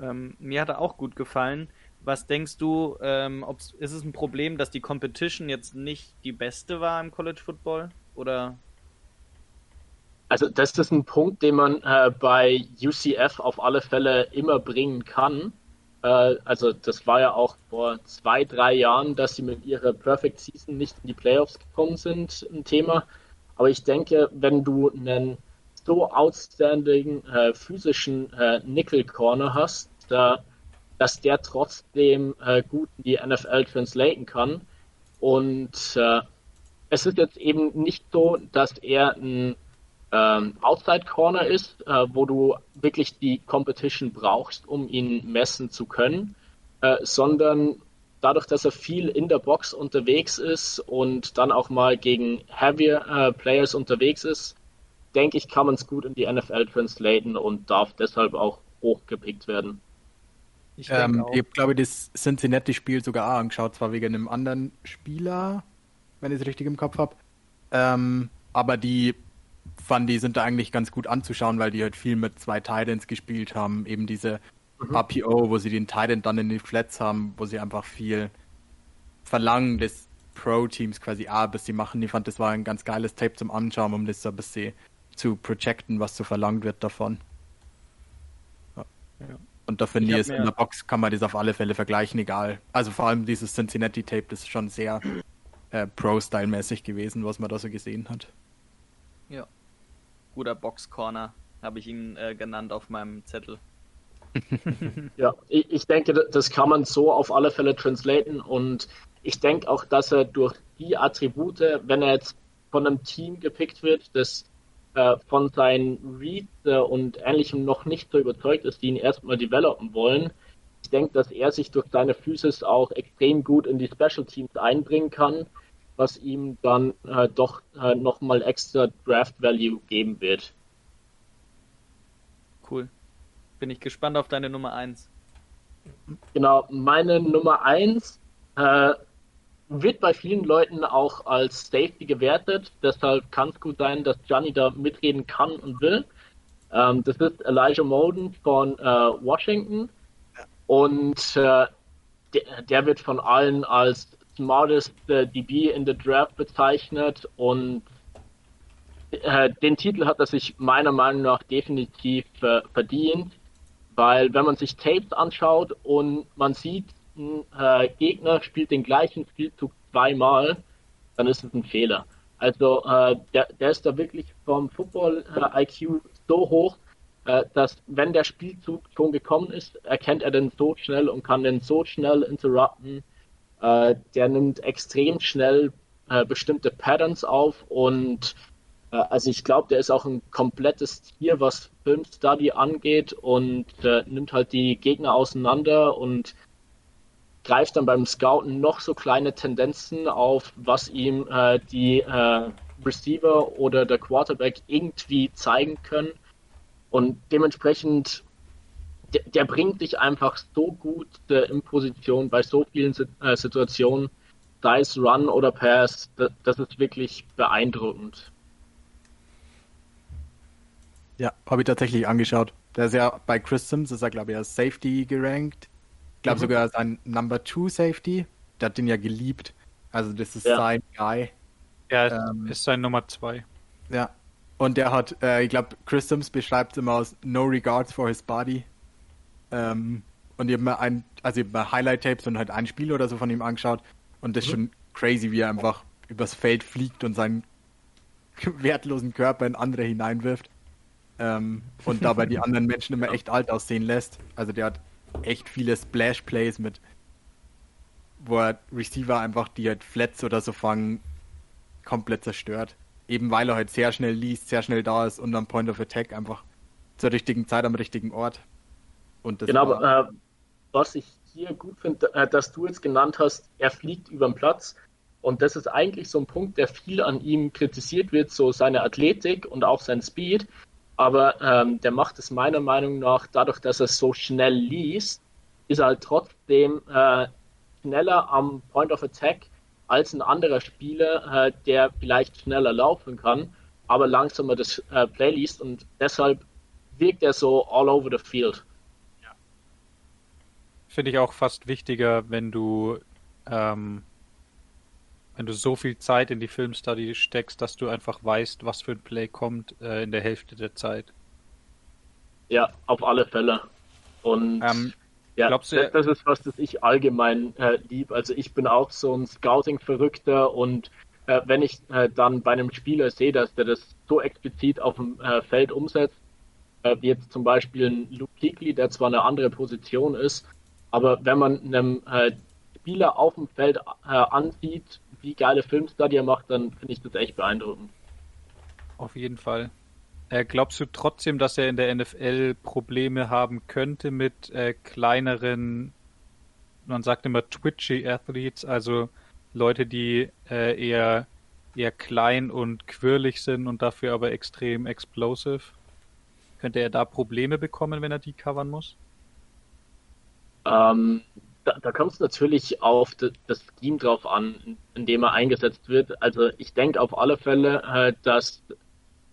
Ähm, mir hat er auch gut gefallen. Was denkst du, ähm, ist es ein Problem, dass die Competition jetzt nicht die beste war im College Football? Oder? Also das ist ein Punkt, den man äh, bei UCF auf alle Fälle immer bringen kann. Äh, also das war ja auch vor zwei, drei Jahren, dass sie mit ihrer Perfect Season nicht in die Playoffs gekommen sind, ein Thema. Aber ich denke, wenn du einen so outstanding äh, physischen äh, Nickel Corner hast, da, dass der trotzdem äh, gut in die NFL translaten kann. Und äh, es ist jetzt eben nicht so, dass er ein ähm, Outside Corner ist, äh, wo du wirklich die Competition brauchst, um ihn messen zu können, äh, sondern dadurch, dass er viel in der Box unterwegs ist und dann auch mal gegen heavier äh, Players unterwegs ist, denke ich, kann man es gut in die NFL translaten und darf deshalb auch hochgepickt werden. Ich, ähm, ich glaube, das Cincinnati-Spiel sogar auch angeschaut, zwar wegen einem anderen Spieler, wenn ich es richtig im Kopf habe. Ähm, aber die fand, die sind da eigentlich ganz gut anzuschauen, weil die halt viel mit zwei Titans gespielt haben. Eben diese mhm. RPO, wo sie den Titan dann in den Flats haben, wo sie einfach viel verlangen des Pro-Teams quasi A bis sie machen. Ich fand, das war ein ganz geiles Tape zum Anschauen, um das so ein bisschen zu projecten, was so verlangt wird davon. Ja. Ja. Und da finde ich, es in der Box kann man das auf alle Fälle vergleichen, egal. Also vor allem dieses Cincinnati-Tape, das ist schon sehr äh, Pro-Style-mäßig gewesen, was man da so gesehen hat. Ja. Guter Box-Corner habe ich ihn äh, genannt auf meinem Zettel. ja, ich, ich, denke, das kann man so auf alle Fälle translaten und ich denke auch, dass er durch die Attribute, wenn er jetzt von einem Team gepickt wird, das äh, von seinen Reads äh, und Ähnlichem noch nicht so überzeugt ist, die ihn erstmal developen wollen, ich denke, dass er sich durch seine Physis auch extrem gut in die Special Teams einbringen kann was ihm dann äh, doch äh, nochmal extra Draft Value geben wird. Cool. Bin ich gespannt auf deine Nummer 1. Genau, meine Nummer 1 äh, wird bei vielen Leuten auch als Safety gewertet. Deshalb kann es gut sein, dass Gianni da mitreden kann und will. Ähm, das ist Elijah Molden von äh, Washington. Und äh, der, der, wird von allen als smartest äh, DB in the Draft bezeichnet. Und äh, den Titel hat er sich meiner Meinung nach definitiv äh, verdient. Weil wenn man sich Tapes anschaut und man sieht, ein äh, Gegner spielt den gleichen Spielzug zweimal, dann ist es ein Fehler. Also äh, der, der ist da wirklich vom Football-IQ äh, so hoch, dass wenn der Spielzug schon gekommen ist, erkennt er den so schnell und kann den so schnell interrupten. Äh, der nimmt extrem schnell äh, bestimmte Patterns auf und also ich glaube, der ist auch ein komplettes Tier, was Film Study angeht und nimmt halt die Gegner auseinander und greift dann beim Scouten noch so kleine Tendenzen auf, was ihm äh, die äh, Receiver oder der Quarterback irgendwie zeigen können. Und dementsprechend, der, der bringt dich einfach so gut äh, in Position bei so vielen äh, Situationen, sei es Run oder Pass, das, das ist wirklich beeindruckend. Ja, habe ich tatsächlich angeschaut. Der ist ja bei Chris Sims, ist er glaube ich als Safety gerankt glaube mhm. sogar sein Number Two Safety. Der hat den ja geliebt. Also das ist ja. sein Guy. Ja, ähm, ist sein Nummer zwei. Ja. Und der hat, äh, ich glaube, Chris Sims beschreibt immer aus No Regards for his body. Ähm, und ich habe mir ein, also ich mir Highlight-Tapes und halt ein Spiel oder so von ihm angeschaut. Und das ist mhm. schon crazy, wie er einfach übers Feld fliegt und seinen wertlosen Körper in andere hineinwirft. Ähm, und dabei die anderen Menschen immer echt alt aussehen lässt. Also der hat echt viele Splash-Plays mit, wo er Receiver einfach, die halt Flats oder so fangen, komplett zerstört. Eben weil er halt sehr schnell liest, sehr schnell da ist und am Point of Attack einfach zur richtigen Zeit am richtigen Ort. Genau, war... äh, was ich hier gut finde, äh, dass du jetzt genannt hast, er fliegt über den Platz. Und das ist eigentlich so ein Punkt, der viel an ihm kritisiert wird, so seine Athletik und auch sein Speed. Aber ähm, der macht es meiner Meinung nach, dadurch, dass er so schnell liest, ist er halt trotzdem äh, schneller am Point of Attack als ein anderer Spieler, äh, der vielleicht schneller laufen kann, aber langsamer das äh, Play liest und deshalb wirkt er so all over the field. Finde ich auch fast wichtiger, wenn du ähm, wenn du so viel Zeit in die Filmstudy steckst, dass du einfach weißt, was für ein Play kommt äh, in der Hälfte der Zeit. Ja, auf alle Fälle. Und ähm, ja, du, das, das, ist was, das ich allgemein äh, lieb. Also ich bin auch so ein Scouting-Verrückter und äh, wenn ich äh, dann bei einem Spieler sehe, dass der das so explizit auf dem äh, Feld umsetzt, äh, wie jetzt zum Beispiel ein Luke Kuechly, der zwar eine andere Position ist, aber wenn man einem äh, Spieler auf dem Feld ansieht, wie geile Filmstudy er macht, dann finde ich das echt beeindruckend. Auf jeden Fall. Äh, glaubst du trotzdem, dass er in der NFL Probleme haben könnte mit äh, kleineren, man sagt immer twitchy Athletes, also Leute, die äh, eher, eher klein und quirlig sind und dafür aber extrem explosive? Könnte er da Probleme bekommen, wenn er die covern muss? Ähm, da, da kommt es natürlich auf das, Scheme drauf an, in, dem er eingesetzt wird. Also ich denke auf alle Fälle, äh, dass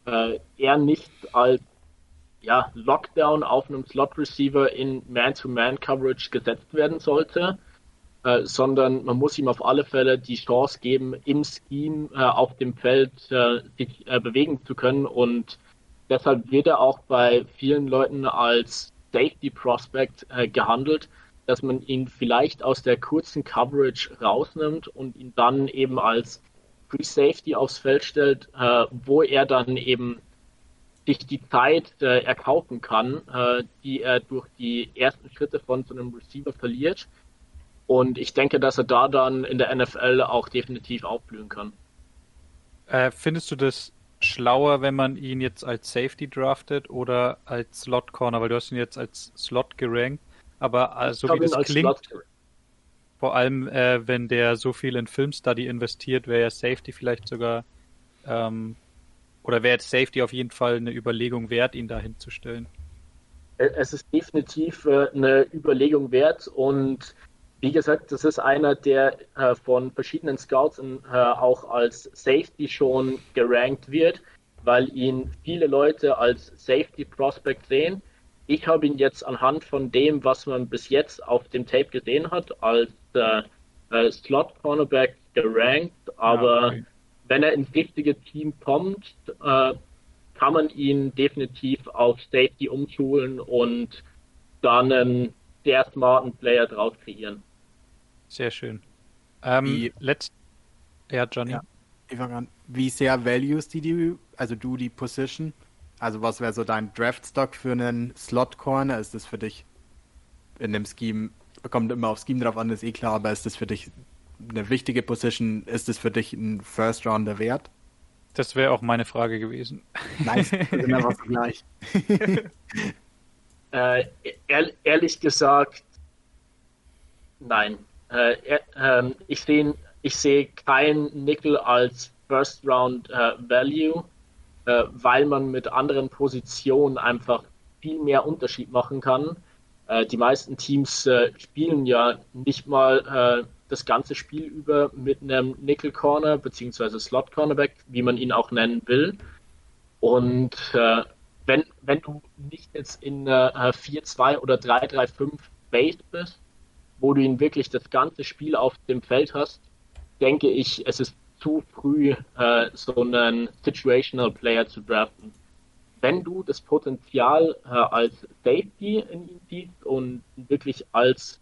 äh, er nicht als ja, Lockdown auf einem Slot Receiver in Man-to-Man-Coverage gesetzt werden sollte, äh, sondern man muss ihm auf alle Fälle die Chance geben, im Scheme äh, auf dem Feld äh, sich äh, bewegen zu können und deshalb wird er auch bei vielen Leuten als Safety Prospect gehandelt dass man ihn vielleicht aus der kurzen Coverage rausnimmt und ihn dann eben als Free Safety aufs Feld stellt, äh, wo er dann eben sich die Zeit äh, erkaufen kann, äh, die er durch die ersten Schritte von so einem Receiver verliert. Und ich denke, dass er da dann in der NFL auch definitiv aufblühen kann. Äh, findest du das schlauer, wenn man ihn jetzt als Safety draftet oder als Slot Corner? Weil du hast ihn jetzt als Slot gerankt. Aber also wie das klingt, Vor allem, äh, wenn der so viel in Filmstudy investiert, wäre ja Safety vielleicht sogar, ähm, oder wäre jetzt Safety auf jeden Fall eine Überlegung wert, ihn da hinzustellen. Es ist definitiv äh, eine Überlegung wert und wie gesagt, das ist einer, der äh, von verschiedenen Scouts äh, auch als Safety schon gerankt wird, weil ihn viele Leute als Safety Prospect sehen. Ich habe ihn jetzt anhand von dem, was man bis jetzt auf dem Tape gesehen hat, als äh, äh Slot Cornerback gerankt, aber ja, okay. wenn er ins richtige Team kommt, äh, kann man ihn definitiv auf Safety umschulen und dann einen sehr smarten Player draus kreieren. Sehr schön. Ähm, wie, letzt ja, Johnny. Ja. Wie sehr values die, die, also du die Position? Also was wäre so dein Draftstock für einen Slot Corner? Ist das für dich in dem Scheme, kommt immer auf Scheme drauf an, ist eh klar, aber ist das für dich eine wichtige Position? Ist das für dich ein First Rounder wert? Das wäre auch meine Frage gewesen. Nice, sind einfach so gleich. äh, ehrlich gesagt, nein. Äh, äh, ich sehe ich seh kein Nickel als First Round äh, Value, äh, weil man mit anderen Positionen einfach viel mehr Unterschied machen kann. Äh, die meisten Teams äh, spielen ja nicht mal das ganze Spiel über mit einem Nickel Corner bzw. Slot Cornerback, wie man ihn auch nennen will. Und äh, wenn, wenn du nicht jetzt in äh, 4-2 oder 3-3-5 Base bist, wo du ihn wirklich das ganze Spiel auf dem Feld hast, denke ich, es ist zu früh, äh, so einen Situational Player zu draften. Wenn du das Potenzial äh, als Safety in ihm siehst und wirklich als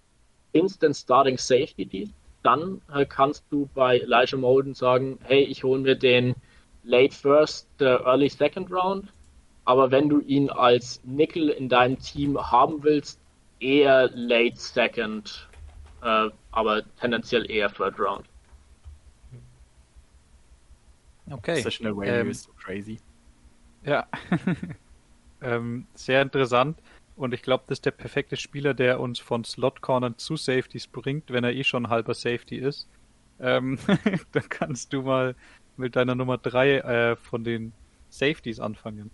Instant Starting Safety siehst, dann äh, kannst du bei Elijah Molden sagen, hey, ich hole mir den Late First, äh, Early Second Round. Aber wenn du ihn als Nickel in deinem Team haben willst, eher Late Second, äh, aber tendenziell eher Third Round. Okay. Sessional Value ähm, ist so crazy. Ja. ähm, sehr interessant. Und ich glaube, das ist der perfekte Spieler, der uns von Slot Cornern zu Safeties bringt, wenn er eh schon halber Safety ist. Ähm, dann kannst du mal mit deiner Nummer drei äh, von den Safeties anfangen.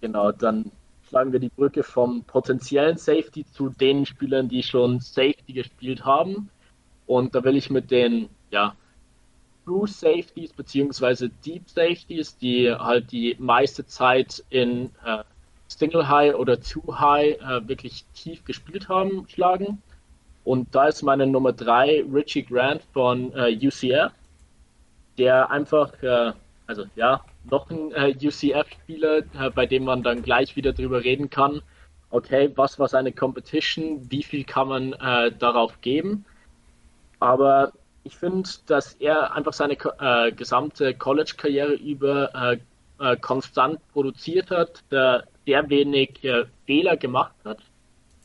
Genau, dann schlagen wir die Brücke vom potenziellen Safety zu den Spielern, die schon Safety gespielt haben. Und da will ich mit den, ja, True Safeties beziehungsweise Deep Safeties, die halt die meiste Zeit in äh, Single High oder Two High äh, wirklich tief gespielt haben, schlagen. Und da ist meine Nummer 3 Richie Grant von äh, UCF, der einfach, äh, also ja, noch ein äh, UCF-Spieler, äh, bei dem man dann gleich wieder drüber reden kann, okay, was war seine Competition, wie viel kann man darauf geben. Aber ich finde, dass er einfach seine gesamte College-Karriere über konstant produziert hat, der sehr wenig äh, Fehler gemacht hat,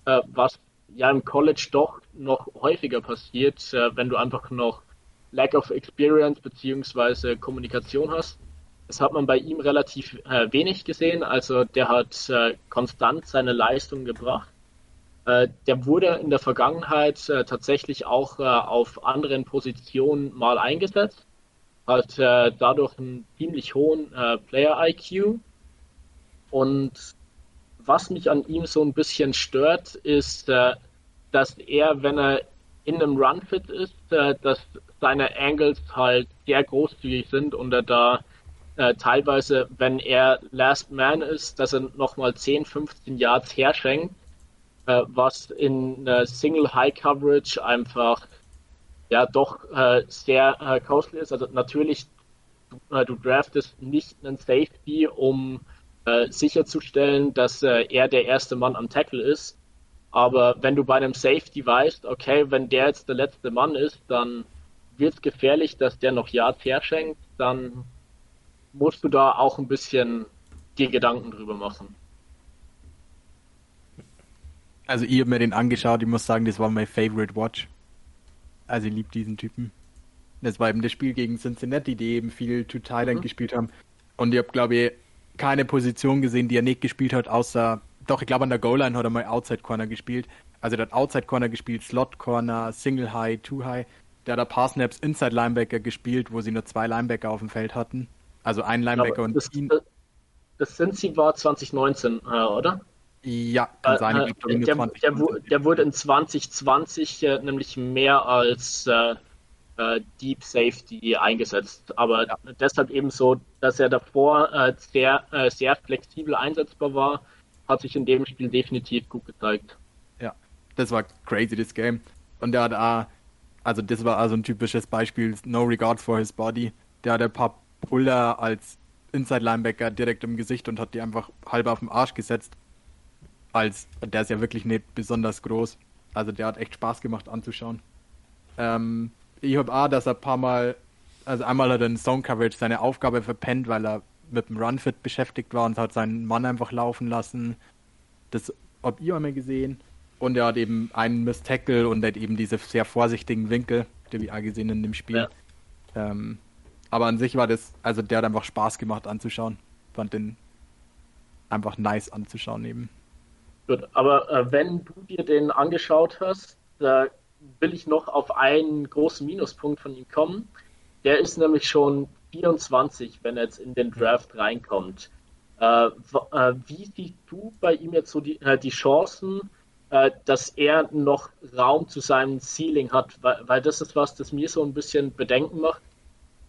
äh, was ja im College doch noch häufiger passiert, äh, wenn du einfach noch Lack of Experience beziehungsweise Kommunikation hast. Das hat man bei ihm relativ äh, wenig gesehen. Also der hat äh, konstant seine Leistung gebracht. Äh, der wurde in der Vergangenheit tatsächlich auch auf anderen Positionen mal eingesetzt. Hat dadurch einen ziemlich hohen Player IQ und was mich an ihm so ein bisschen stört, ist, äh, dass er, wenn er in einem Run-Fit ist, äh, dass seine Angles halt sehr großzügig sind und er da äh, teilweise, wenn er Last Man ist, dass er nochmal 10, 15 Yards herschenkt, äh, was in Single High Coverage einfach ja doch äh, sehr äh, costly ist. Also natürlich, du, du draftest nicht einen Safety, um äh, sicherzustellen, dass äh, er der erste Mann am Tackle ist. Aber wenn du bei einem Safety weißt, okay, wenn der jetzt der letzte Mann ist, dann wird es gefährlich, dass der noch Yards herschenkt, dann musst du da auch ein bisschen dir Gedanken drüber machen. Also ich habe mir den angeschaut, ich muss sagen, das war mein favorite watch. Also ich liebe diesen Typen. Das war eben das Spiel gegen Cincinnati, die eben viel to Thailand mhm. gespielt haben. Und ich habe, glaube ich, keine Position gesehen, die er nicht gespielt hat, außer, doch, ich glaube, an der Goal-Line hat er mal Outside Corner gespielt. Also der hat Outside Corner gespielt, Slot Corner, Single High, Two High. Der hat ein paar Snaps Inside Linebacker gespielt, wo sie nur zwei Linebacker auf dem Feld hatten. Also ein Linebacker und das, ihn. Das sind sie war 2019, äh, oder? Ja, kann äh, sein. Äh, der, der, der, wurde in 2020 äh, nämlich mehr als äh, äh, Deep Safety eingesetzt. Aber ja. deshalb eben so, dass er davor sehr, sehr flexibel einsetzbar war, hat sich in dem Spiel definitiv gut gezeigt. Ja, das war crazy, das Game. Und der hat auch, also das war also ein typisches Beispiel, no regard for his body. Der hat ein paar Puller als Inside Linebacker direkt im Gesicht und hat die einfach halb auf den Arsch gesetzt. Als, der ist ja wirklich nicht besonders groß. Also der hat echt Spaß gemacht anzuschauen. Ähm, ich habe auch, dass er ein paar Mal, also einmal hat er in Zone Coverage seine Aufgabe verpennt, weil er mit dem Runfit beschäftigt war und hat seinen Mann einfach laufen lassen. Das habe ich einmal gesehen. Und er hat eben einen Miss Tackle und er hat eben diese sehr vorsichtigen Winkel, die wir auch gesehen in dem Spiel. Ja. Ähm, aber an sich war das, also der hat einfach Spaß gemacht anzuschauen. Fand den einfach nice anzuschauen eben. Gut, aber äh, wenn du dir den angeschaut hast, da will ich noch auf einen großen Minuspunkt von ihm kommen. Der ist nämlich schon 24, wenn er jetzt in den Draft reinkommt. Äh, äh, wie siehst du bei ihm jetzt so die, äh, die Chancen, äh, dass er noch Raum zu seinem Ceiling hat? Weil, weil, das ist was, das mir so ein bisschen Bedenken macht,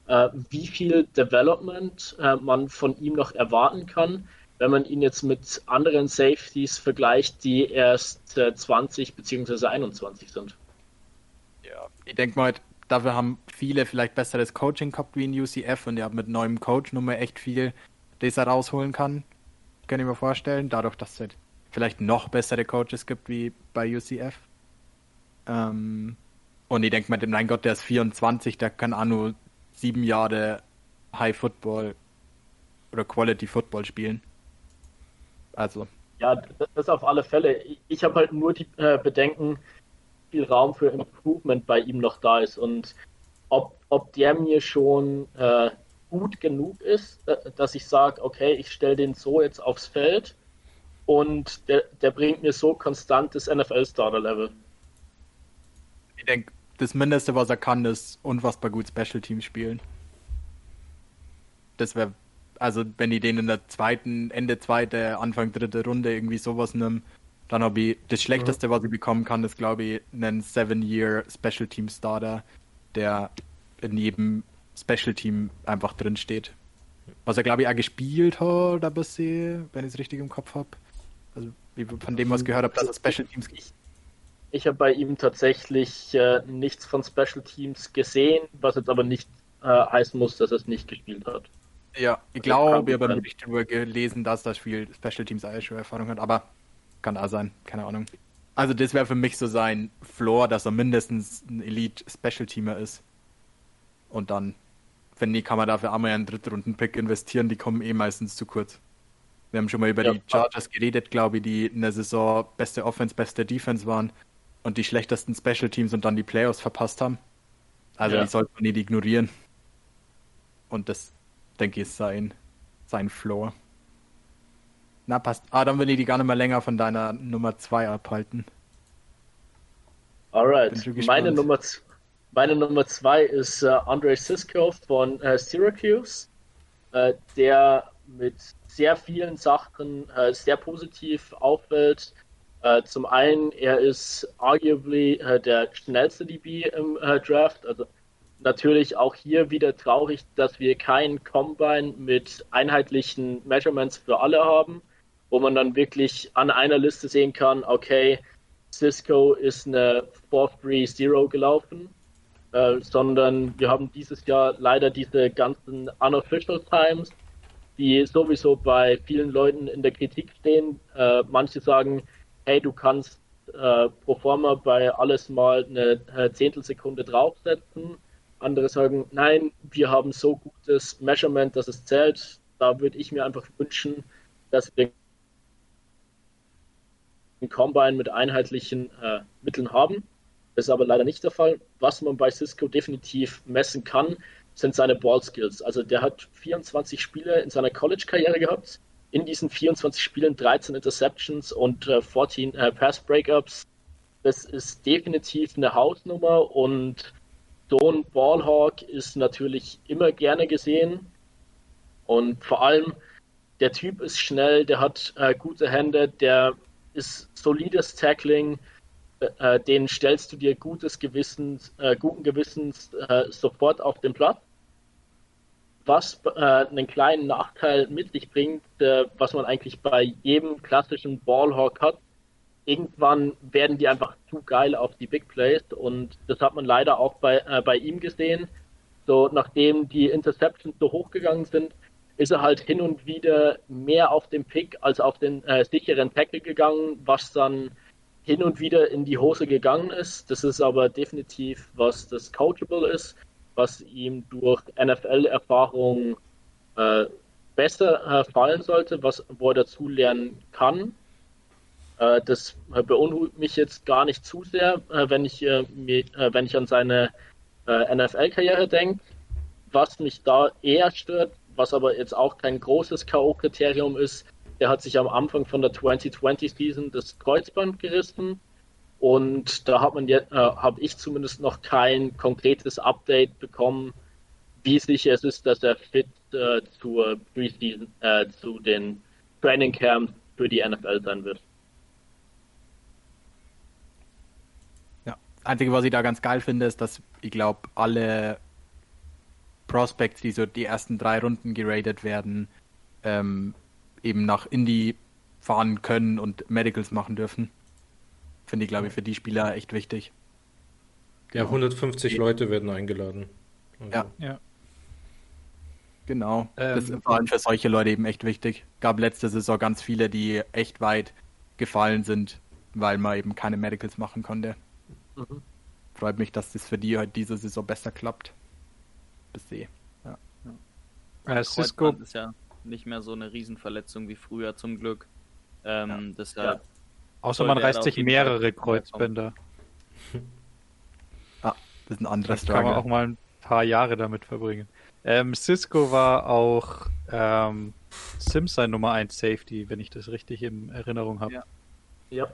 äh, wie viel Development äh, man von ihm noch erwarten kann, wenn man ihn jetzt mit anderen Safeties vergleicht, die erst 20 bzw. 21 sind. Ja, ich denke mal, dafür haben viele vielleicht besseres Coaching gehabt wie in UCF und ihr habt mit neuem Coach nun mal echt viel, das er rausholen kann. Kann ich mir vorstellen, dadurch, dass es halt vielleicht noch bessere Coaches gibt wie bei UCF. Ähm, und ich denke mal, mein Gott, der ist 24, der kann auch nur sieben Jahre High Football oder Quality Football spielen. Also. Ja, das auf alle Fälle. Ich habe halt nur die äh, Bedenken, viel Raum für Improvement bei ihm noch da ist und ob, ob der mir schon äh, gut genug ist, äh, dass ich sage, okay, ich stelle den so jetzt aufs Feld und der, der bringt mir so konstant das NFL-Starter-Level. Ich denke, das Mindeste, was er kann, ist unfassbar gut Special Teams spielen. Das wäre, also wenn die den in der zweiten, Ende zweite, Anfang dritte Runde irgendwie sowas nimmt, dann habe ich das Schlechteste, was ich bekommen kann, ist, glaube ich, einen Seven-Year Special Team Starter, der in jedem Special Team einfach drin steht. Was er, glaube ich, auch gespielt hat, ein bisschen, wenn ich es richtig im Kopf habe. Also, von dem, was ich gehört habe, dass er Special Teams ich, ich habe bei ihm tatsächlich äh, nichts von Special Teams gesehen, was jetzt aber nicht äh, heißen muss, dass er es nicht gespielt hat. Ja, ich glaube, ich habe im Bericht darüber gelesen, dass er viel Special Teams Erfahrung hat, aber kann da sein, keine Ahnung. Also das wäre für mich so sein Floor, dass er mindestens ein Elite-Special-Teamer ist. Und dann, wenn nie, kann man dafür einmal einen Drittrunden-Pick investieren, die kommen eh meistens zu kurz. Wir haben schon mal über ja. die Chargers geredet, glaube ich, die in der Saison beste Offense, beste Defense waren und die schlechtesten Special Teams und dann die Playoffs verpasst haben. Also ja. die sollte man nicht ignorieren. Und das, denke ich, ist sein, sein Floor. Na, passt. Ah, dann will ich die gar nicht mehr länger von deiner Nummer 2 abhalten. Alright. Meine Nummer, meine Nummer 2 ist äh, Andre Sisko von äh, Syracuse, äh, der mit sehr vielen Sachen äh, sehr positiv auffällt. Äh, zum einen, er ist arguably äh, der schnellste DB im Draft. Also natürlich auch hier wieder traurig, dass wir keinen Combine mit einheitlichen Measurements für alle haben wo man dann wirklich an einer Liste sehen kann, okay, Cisco ist eine 4-3-0 gelaufen, äh, sondern wir haben dieses Jahr leider diese ganzen unofficial Times, die sowieso bei vielen Leuten in der Kritik stehen. Äh, manche sagen, hey, du kannst äh, pro bei alles mal eine Zehntelsekunde draufsetzen. Andere sagen, nein, wir haben so gutes Measurement, dass es zählt. Da würde ich mir einfach wünschen, dass wir einen Combine mit einheitlichen äh, Mitteln haben. Das ist aber leider nicht der Fall. Was man bei Cisco definitiv messen kann, sind seine Ball Skills. Also der hat 24 Spiele in seiner College-Karriere gehabt. In diesen 24 Spielen 13 Interceptions und äh, 14 äh, Pass Breakups. das ist definitiv eine Hausnummer und ein Ballhawk ist natürlich immer gerne gesehen. Und vor allem, der Typ ist schnell, der hat äh, gute Hände, der ist solides Tackling, äh, äh den stellst du dir gutes Gewissens, äh, guten Gewissens äh, sofort auf den Platz. Was äh, einen kleinen Nachteil mit sich bringt, was man eigentlich bei jedem klassischen Ballhawk hat, irgendwann werden die einfach zu geil auf die Big Plays und das hat man leider auch bei, äh, bei ihm gesehen. So, nachdem die Interceptions so hochgegangen sind, ist er halt hin und wieder mehr auf den Pick als auf den äh, sicheren Tackle gegangen, was dann hin und wieder in die Hose gegangen ist. Das ist aber definitiv, was das Coachable ist, was ihm durch NFL-Erfahrung äh, besser äh, fallen sollte, was, wo er dazu lernen kann. Äh, das beunruhigt mich jetzt gar nicht zu sehr, äh, wenn, ich, äh, wenn ich an seine NFL-Karriere denke. Was mich da eher stört, was aber jetzt auch kein großes K.O.-Kriterium ist, der hat sich am Anfang von der 2020-Season das Kreuzband gerissen. Und da hat man jetzt, äh, habe ich zumindest noch kein konkretes Update bekommen, wie sicher es ist, dass er fit äh, zur äh, zu den Training Camps für die NFL sein wird. Einzige, was ich da ganz geil finde, ist, dass ich glaube, alle Prospects, die so die ersten drei Runden geradet werden, ähm, eben nach Indie fahren können und Medicals machen dürfen. Finde ich, glaube ich, für die Spieler echt wichtig. Ja, 150 ja. Leute werden eingeladen. Also. Ja. ja. Genau. Ähm, das ist vor allem für solche Leute eben echt wichtig. Gab letzte Saison ganz viele, die echt weit gefallen sind, weil man eben keine Medicals machen konnte. Mhm. Freut mich, dass das für die halt diese Saison besser klappt. Bis sie. Ja. ja. Äh, Cisco ist ja nicht mehr so eine Riesenverletzung wie früher zum Glück. Ähm, ja. Deshalb ja. Außer man reißt sich mehrere Kreuzbänder. ah, das ist ein anderes Kann man auch mal ein paar Jahre damit verbringen. Ähm, Cisco war auch ähm, Sims sein Nummer 1 Safety, wenn ich das richtig in Erinnerung habe. Ja. ja.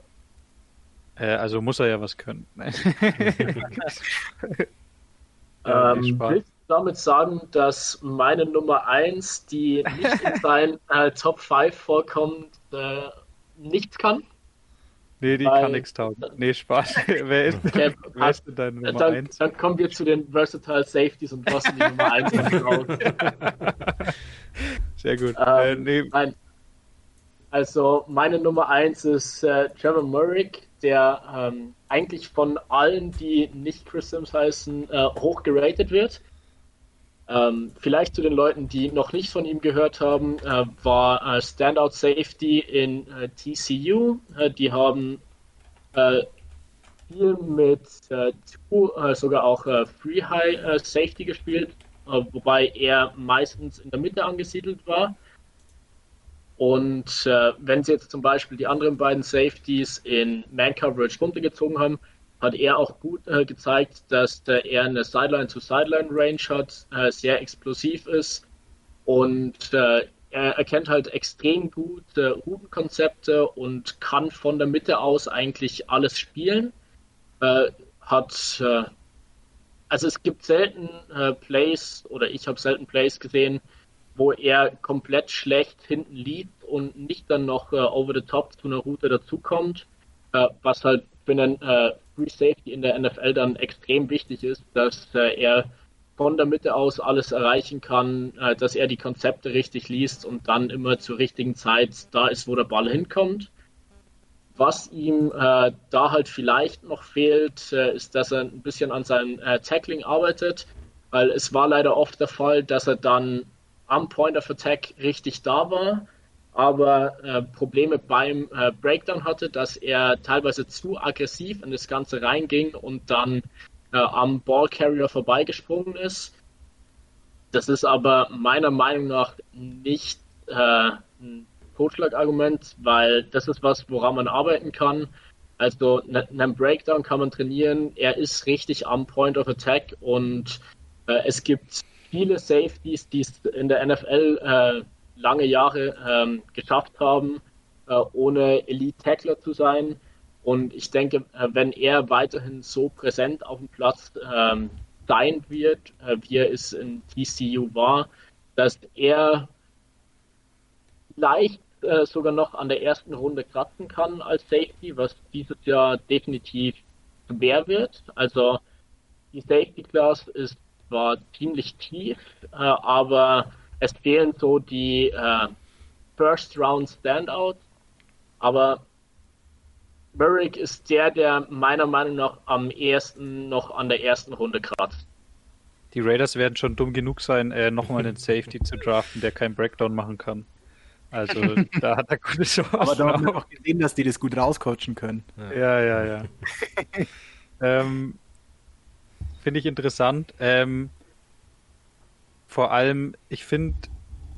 Äh, also muss er ja was können. ähm, willst du damit sagen, dass meine Nummer 1, die nicht in seinen äh, Top 5 vorkommt, äh, nichts kann? Nee, die Weil, kann nichts taugen. Nee, Spaß. wer ist, okay, wer ist denn deine Nummer 1? Dann, dann kommen wir zu den Versatile Safeties und was die Nummer 1 raus. Sehr gut. Ähm, äh, nee. Nein. Also meine Nummer 1 ist äh, Trevor Murrick, der ähm, eigentlich von allen, die nicht Chris Sims heißen, äh, hoch geratet wird. Ähm, vielleicht zu den Leuten, die noch nicht von ihm gehört haben, äh, war äh, Standout Safety in äh, TCU. Äh, die haben viel mit two, sogar auch Free High Safety gespielt, wobei er meistens in der Mitte angesiedelt war. Und äh, wenn sie jetzt zum Beispiel die anderen beiden Safeties in Man-Coverage runtergezogen haben, hat er auch gut äh, gezeigt, dass äh, er eine Sideline-to-Sideline-Range hat, äh, sehr explosiv ist und äh, er erkennt halt extrem gut äh, Routenkonzepte und kann von der Mitte aus eigentlich alles spielen. hat also es gibt selten Plays oder ich habe selten Plays gesehen, wo er komplett schlecht hinten liegt und nicht dann noch äh, over the top zu einer Route dazukommt, äh, was halt für einen äh, Free Safety in der NFL dann extrem wichtig ist, dass äh, er von der Mitte aus alles erreichen kann, äh, dass er die Konzepte richtig liest und dann immer zur richtigen Zeit da ist, wo der Ball hinkommt. Was ihm äh, da halt vielleicht noch fehlt, äh, ist, dass er ein bisschen an seinem äh, Tackling arbeitet, weil es war leider oft der Fall, dass er dann am Point of Attack richtig da war, aber äh, Probleme beim äh, Breakdown hatte, dass er teilweise zu aggressiv in das Ganze reinging und dann äh, am Ballcarrier vorbeigesprungen ist. Das ist aber meiner Meinung nach nicht äh, ein Totschlagargument, weil das ist was, woran man arbeiten kann. Also ne, einen Breakdown kann man trainieren. Er ist richtig am Point of Attack und äh, es gibt viele Safeties, die es in der NFL äh, lange Jahre ähm, geschafft haben, äh, ohne Elite-Tackler zu sein. Und ich denke, äh, wenn er weiterhin so präsent auf dem Platz ähm, sein wird, äh, wie er es in TCU war, dass er leicht äh, sogar noch an der ersten Runde kratzen kann als Safety, was dieses Jahr definitiv schwer wird. Also die Safety Class ist zwar ziemlich tief, äh, aber es fehlen so die äh, First Round Standouts. Aber Merrick ist der, der meiner Meinung nach am ehesten noch an der ersten Runde kratzt. Die Raiders werden schon dumm genug sein, äh, nochmal einen Safety zu draften, der keinen Breakdown machen kann. Also da hat er gute Chancen. Aber da haben wir auch gesehen, dass die das gut rauscoachen können. Ja, ja, ja. ähm, finde ich interessant. Ähm, vor allem, ich finde,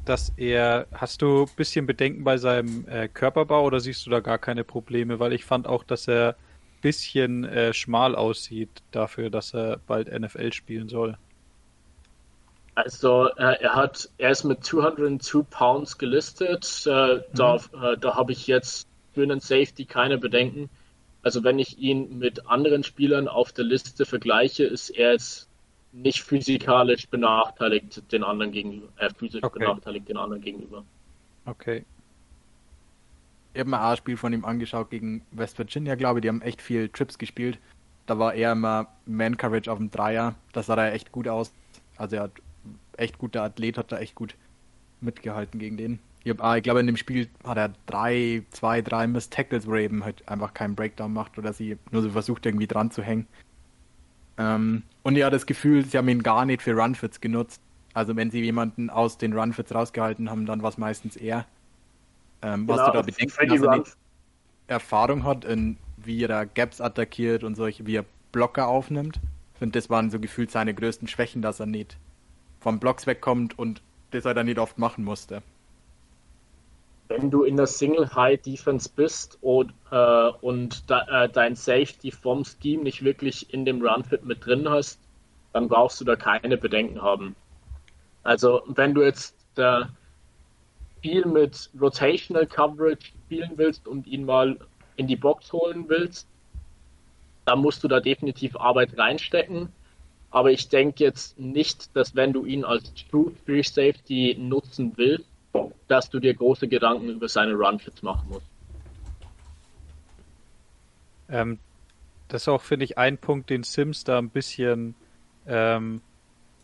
dass er, hast du ein bisschen Bedenken bei seinem äh, Körperbau oder siehst du da gar keine Probleme? Weil ich fand auch, dass er ein bisschen äh, schmal aussieht dafür, dass er bald NFL spielen soll. Also äh, er hat, er ist mit 202 Pounds gelistet. Äh, mhm. Da, äh, da habe ich jetzt für einen Safety keine Bedenken. Also wenn ich ihn mit anderen Spielern auf der Liste vergleiche, ist er jetzt nicht physikalisch benachteiligt den anderen gegenüber. Äh, physisch okay. benachteiligt den anderen gegenüber. Okay. Ich habe mir auch ein Spiel von ihm angeschaut gegen West Virginia, glaube ich. Die haben echt viel Trips gespielt. Da war er immer Man-Coverage auf dem Dreier. Das sah da echt gut aus. Also er hat echt guter Athlet, hat da echt gut mitgehalten gegen den. Ich, hab, ah, ich glaube, in dem Spiel hat er drei, zwei, drei Miss Tackles, wo er eben halt einfach keinen Breakdown macht oder sie nur so versucht, irgendwie dran zu hängen. Ähm, und ja, das Gefühl, sie haben ihn gar nicht für Runfits genutzt. Also wenn sie jemanden aus den Runfits rausgehalten haben, dann war es meistens er. Ähm, genau, was du da bedenkst, dass er Erfahrung hat, in wie er da Gaps attackiert und solche, wie er Blocker aufnimmt. Ich finde, das waren so gefühlt seine größten Schwächen, dass er nicht vom Blocks wegkommt und das er dann nicht oft machen musste wenn du in der Single High Defense bist und, äh, und da, äh, dein Safety vom Scheme nicht wirklich in dem Runfit mit drin hast, dann brauchst du da keine Bedenken haben. Also wenn du jetzt da viel mit Rotational Coverage spielen willst und ihn mal in die Box holen willst, dann musst du da definitiv Arbeit reinstecken. Aber ich denke jetzt nicht, dass wenn du ihn als True Free Safety nutzen willst, dass du dir große Gedanken über seine Runfits machen musst. Ähm, das ist auch, finde ich, ein Punkt, den Sims da ein bisschen. Ähm,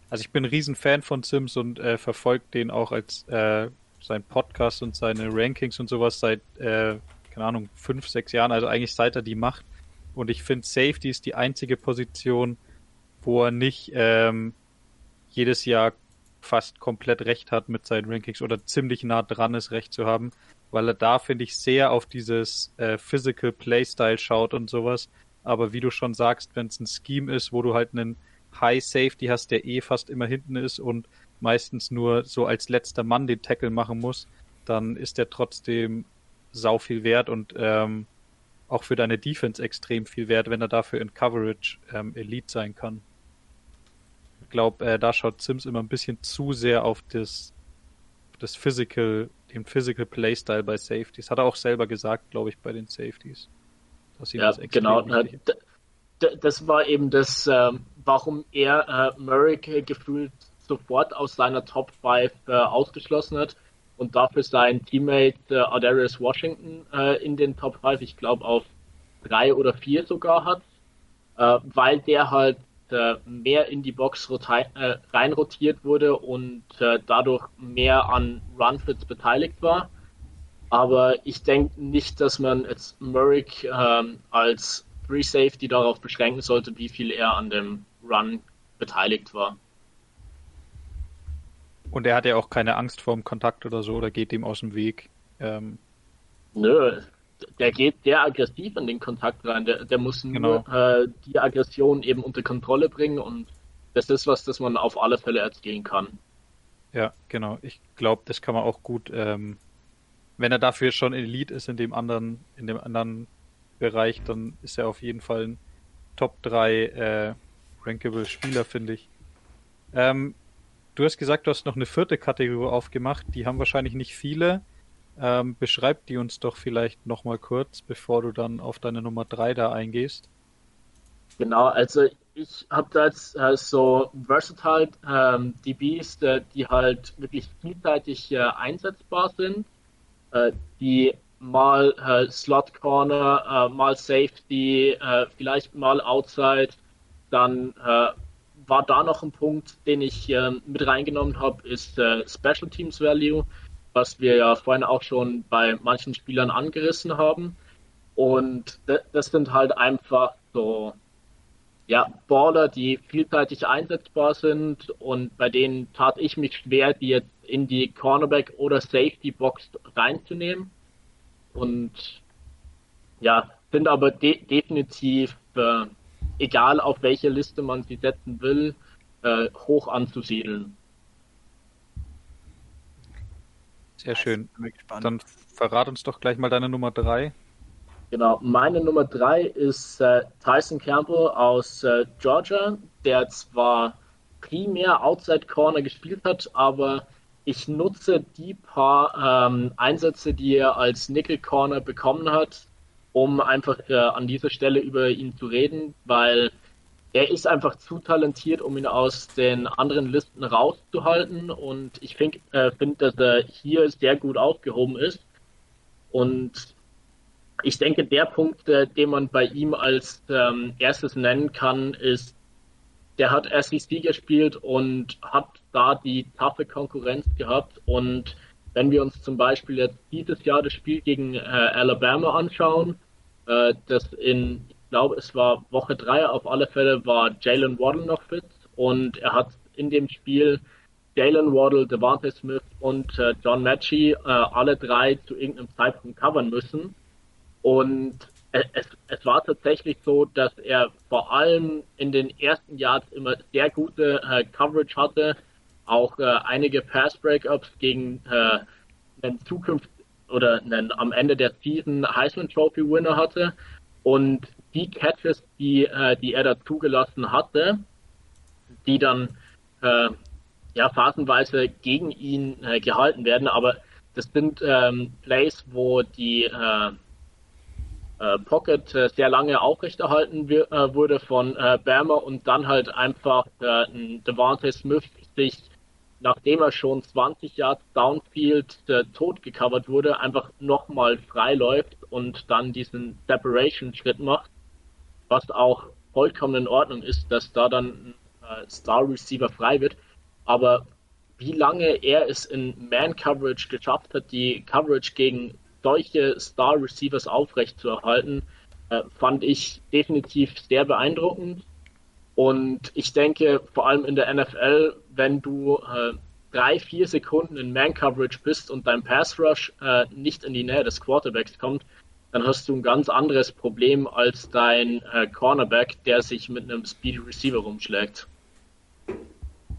also, ich bin ein Riesenfan von Sims und äh, verfolge den auch als äh, sein Podcast und seine Rankings und sowas seit, äh, keine Ahnung, fünf, sechs Jahren, also eigentlich seit er die macht. Und ich finde, Safety ist die einzige Position, wo er nicht ähm, jedes Jahr fast komplett recht hat mit seinen Rankings oder ziemlich nah dran ist, recht zu haben, weil er da, finde ich, sehr auf dieses äh, Physical Playstyle schaut und sowas. Aber wie du schon sagst, wenn es ein Scheme ist, wo du halt einen High Safety hast, der eh fast immer hinten ist und meistens nur so als letzter Mann den Tackle machen muss, dann ist der trotzdem sau viel wert und ähm, auch für deine Defense extrem viel wert, wenn er dafür in Coverage ähm, Elite sein kann glaube, äh, da schaut Sims immer ein bisschen zu sehr auf das, das Physical, den Physical Playstyle bei Safeties. Hat er auch selber gesagt, glaube ich, bei den Safeties. Dass ihm ja, das genau. Das war eben das, äh, warum er äh, Murray gefühlt sofort aus seiner Top 5 äh, ausgeschlossen hat und dafür sein Teammate äh, Adarius Washington äh, in den Top 5, ich glaube auf drei oder vier sogar hat, äh, weil der halt äh, mehr in die Box äh, reinrotiert wurde und äh, dadurch mehr an Runfits beteiligt war. Aber ich denke nicht, dass man jetzt Murrick ähm, als Free Safety darauf beschränken sollte, wie viel er an dem Run beteiligt war. Und er hat ja auch keine Angst vor dem Kontakt oder so oder geht dem aus dem Weg. Ähm, Nö, der geht sehr aggressiv in den Kontakt rein. Der, der muss genau. nur äh, die Aggression eben unter Kontrolle bringen und das ist was, das man auf alle Fälle erzählen kann. Ja, genau. Ich glaube, das kann man auch gut, ähm, wenn er dafür schon Elite ist in dem anderen, in dem anderen Bereich, dann ist er auf jeden Fall ein Top 3 äh, rankable Spieler, finde ich. Ähm, du hast gesagt, du hast noch eine vierte Kategorie aufgemacht. Die haben wahrscheinlich nicht viele. Ähm, beschreib die uns doch vielleicht nochmal kurz, bevor du dann auf deine Nummer 3 da eingehst. Genau, also ich habe da jetzt äh, so versatile ähm, DBs, äh, die halt wirklich vielseitig äh, einsetzbar sind, äh, die mal äh, Slot Corner, äh, mal Safety, vielleicht mal Outside, dann war da noch ein Punkt, den ich mit reingenommen habe, ist Special Teams Value, was wir ja vorhin auch schon bei manchen Spielern angerissen haben. Und das sind halt einfach so ja, Baller, die vielseitig einsetzbar sind und bei denen tat ich mich schwer, die jetzt in die Cornerback oder Safety Box reinzunehmen. Und ja, sind aber de definitiv, äh, egal auf welche Liste man sie setzen will, äh, hoch anzusiedeln. Sehr schön. Dann verrat uns doch gleich mal deine Nummer drei. Genau, meine Nummer drei ist äh, Tyson Campbell aus äh, Georgia, der zwar primär Outside Corner gespielt hat, aber ich nutze die paar ähm, Einsätze, die er als Nickel Corner bekommen hat, um einfach äh, an dieser Stelle über ihn zu reden, weil er ist einfach zu talentiert, um ihn aus den anderen Listen rauszuhalten und ich finde, äh, find, dass er hier sehr gut aufgehoben ist. Und ich denke, der Punkt, äh, den man bei ihm als ähm, erstes nennen kann, ist, der hat SEC gespielt und hat da die taffe Konkurrenz gehabt. Und wenn wir uns zum Beispiel jetzt dieses Jahr das Spiel gegen äh, Alabama anschauen, äh, das in, glaube, es war Woche drei, auf alle Fälle war Jalen Waddle noch fit und er hat in dem Spiel Jalen Waddle, Devante Smith und äh, John Matchy äh, alle drei zu irgendeinem Zeitpunkt covern müssen. Und es, es war tatsächlich so, dass er vor allem in den ersten Jahren immer sehr gute äh, Coverage hatte, auch äh, einige Pass-Breakups gegen äh, einen Zukunft oder einen am Ende der Season Heisman Trophy Winner hatte. Und die Catches, die, äh, die er da zugelassen hatte, die dann äh, ja phasenweise gegen ihn äh, gehalten werden, aber das sind ähm, Plays, wo die äh, äh, Pocket sehr lange aufrechterhalten äh, wurde von äh, Bama und dann halt einfach Devante Smith sich, nachdem er schon 20 Yards Downfield tot gecovert wurde, einfach nochmal frei läuft und dann diesen Separation-Schritt macht, was auch vollkommen in Ordnung ist, dass da dann ein äh, Star Receiver frei wird. Aber wie lange er es in Man-Coverage geschafft hat, die Coverage gegen solche Star Receivers aufrechtzuerhalten, äh, fand ich definitiv sehr beeindruckend. Und ich denke, vor allem in der NFL, wenn du äh, drei, vier Sekunden in Man-Coverage bist und dein Pass-Rush äh, nicht in die Nähe des Quarterbacks kommt, dann hast du ein ganz anderes Problem als dein äh, Cornerback, der sich mit einem Speedy Receiver rumschlägt.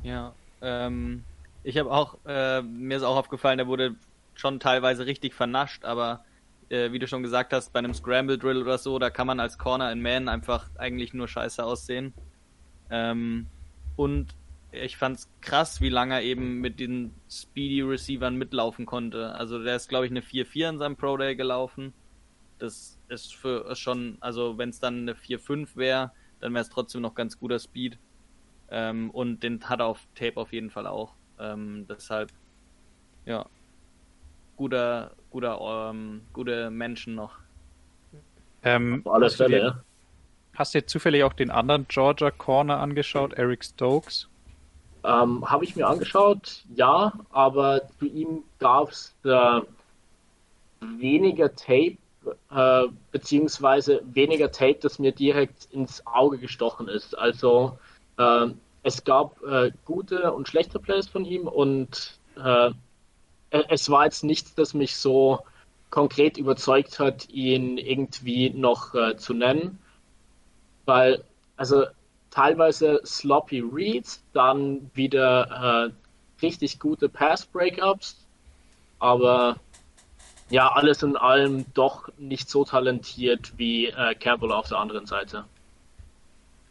Ja, ähm, ich habe auch, äh, mir ist auch aufgefallen, der wurde schon teilweise richtig vernascht, aber äh, wie du schon gesagt hast, bei einem Scramble Drill oder so, da kann man als Corner in Man einfach eigentlich nur scheiße aussehen. Ähm, und ich fand's krass, wie lange er eben mit den Speedy Receivern mitlaufen konnte. Also der ist, glaube ich, eine 4-4 in seinem Pro Day gelaufen. Das ist für schon, also wenn es dann eine 4-5 wäre, dann wäre es trotzdem noch ganz guter Speed. Ähm, und den hat er auf Tape auf jeden Fall auch. Ähm, deshalb, ja, guter, guter, ähm, gute Menschen noch. Ähm, Auf alle Fälle, ja. Hast du dir zufällig auch den anderen Georgia Corner angeschaut, Eric Stokes? Ähm, Habe ich mir angeschaut, ja, aber zu ihm gab es äh, weniger Tape, äh, beziehungsweise weniger Tape, das mir direkt ins Auge gestochen ist. Also äh, es gab äh, gute und schlechte Plays von ihm und äh, äh, es war jetzt nichts, das mich so konkret überzeugt hat, ihn irgendwie noch äh, zu nennen. Weil, also teilweise sloppy Reads, dann wieder richtig gute Pass-Breakups, aber ja, alles in allem doch nicht so talentiert wie äh, Campbell auf der anderen Seite.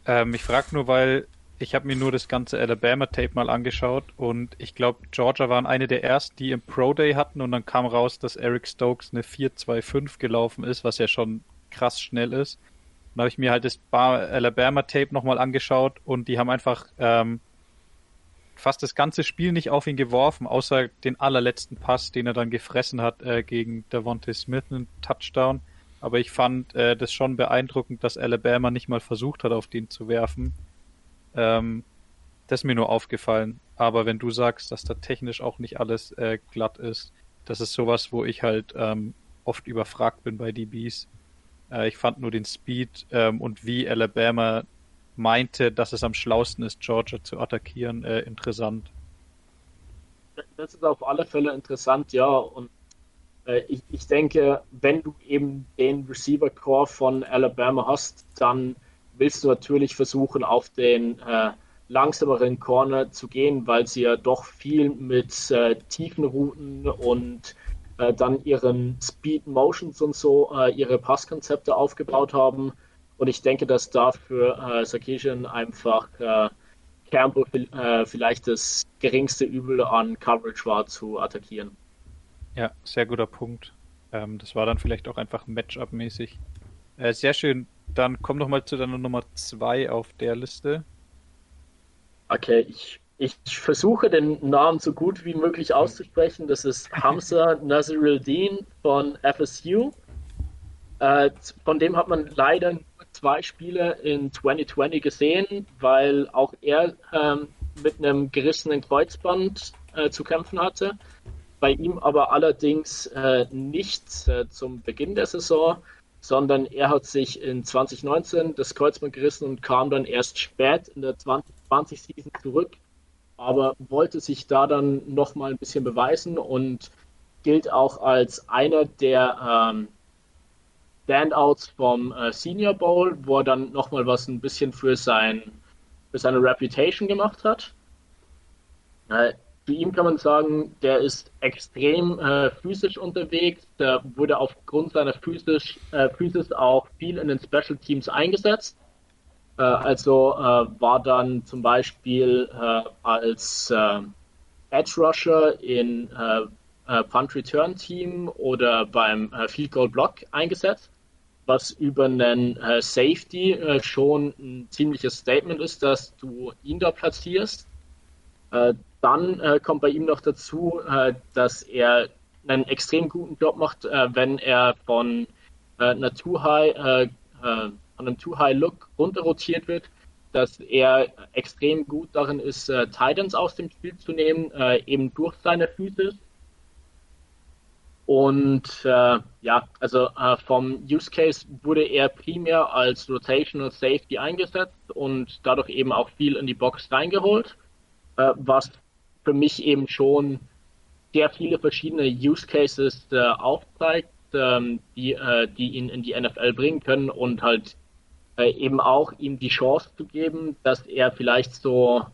Ähm, ich frage nur, weil ich habe mir nur das ganze Alabama-Tape mal angeschaut und ich glaube, Georgia waren eine der ersten, die im Pro Day hatten und dann kam raus, dass Eric Stokes eine 4-2-5 gelaufen ist, was ja schon krass schnell ist. Dann habe ich mir halt das Alabama-Tape nochmal angeschaut und die haben einfach ähm, fast das ganze Spiel nicht auf ihn geworfen, außer den allerletzten Pass, den er dann gefressen hat äh, gegen Devontae Smith, einen Touchdown. Aber ich fand äh, das schon beeindruckend, dass Alabama nicht mal versucht hat, auf den zu werfen. Ähm, das ist mir nur aufgefallen. Aber wenn du sagst, dass da technisch auch nicht alles äh, glatt ist, das ist sowas, wo ich halt ähm, oft überfragt bin bei DBs. Äh, ich fand nur den Speed ähm, und wie Alabama meinte, dass es am schlausten ist, Georgia zu attackieren, äh, interessant. Das ist auf alle Fälle interessant, ja. Und äh, ich, ich denke, wenn du eben den Receiver Core von Alabama hast, dann willst du natürlich versuchen, auf den äh, langsameren Corner zu gehen, weil sie ja doch viel mit äh, tiefen Routen und äh, dann ihren Speed Motions und so äh, ihre Passkonzepte aufgebaut haben. Und ich denke, dass dafür äh, Sarkisian einfach äh, Campbell äh, vielleicht das geringste Übel an Coverage war zu attackieren. Ja, sehr guter Punkt. Ähm, das war dann vielleicht auch einfach Matchup-mäßig. Äh, sehr schön. Dann komm noch mal zu deiner Nummer 2 auf der Liste. Okay, ich, ich versuche den Namen so gut wie möglich auszusprechen. Das ist Hamza Naziruddin von FSU. Äh, von dem hat man leider zwei Spiele in 2020 gesehen, weil auch er ähm, mit einem gerissenen Kreuzband äh, zu kämpfen hatte. Bei ihm aber allerdings äh, nicht äh, zum Beginn der Saison, sondern er hat sich in 2019 das Kreuzband gerissen und kam dann erst spät in der 2020-Season zurück, aber wollte sich da dann nochmal ein bisschen beweisen und gilt auch als einer der ähm, Standouts vom äh, Senior Bowl, wo er dann nochmal was ein bisschen für, sein, für seine Reputation gemacht hat. Äh, für ihn kann man sagen, der ist extrem äh, physisch unterwegs. Der wurde aufgrund seiner physisch, äh, Physis auch viel in den Special Teams eingesetzt. Äh, also äh, war dann zum Beispiel äh, als äh, Edge Rusher in Punt Return Team oder beim Field Goal Block eingesetzt, was über einen Safety schon ein ziemliches Statement ist, dass du ihn da platzierst. Dann äh, kommt bei ihm noch dazu, äh, dass er einen extrem guten Job macht, äh, wenn er von äh, einer Too High, äh, äh, von einem Too High Look runterrotiert wird, dass er extrem gut darin ist, äh, Titans aus dem Spiel zu nehmen, eben durch seine Füße. Und ja, also vom Use Case wurde er primär als Rotational Safety eingesetzt und dadurch eben auch viel in die Box reingeholt, was für mich eben schon sehr viele verschiedene Use Cases äh, aufzeigt, ähm, die, äh, die ihn in die NFL bringen können und halt äh, eben auch ihm die Chance zu geben, dass er vielleicht so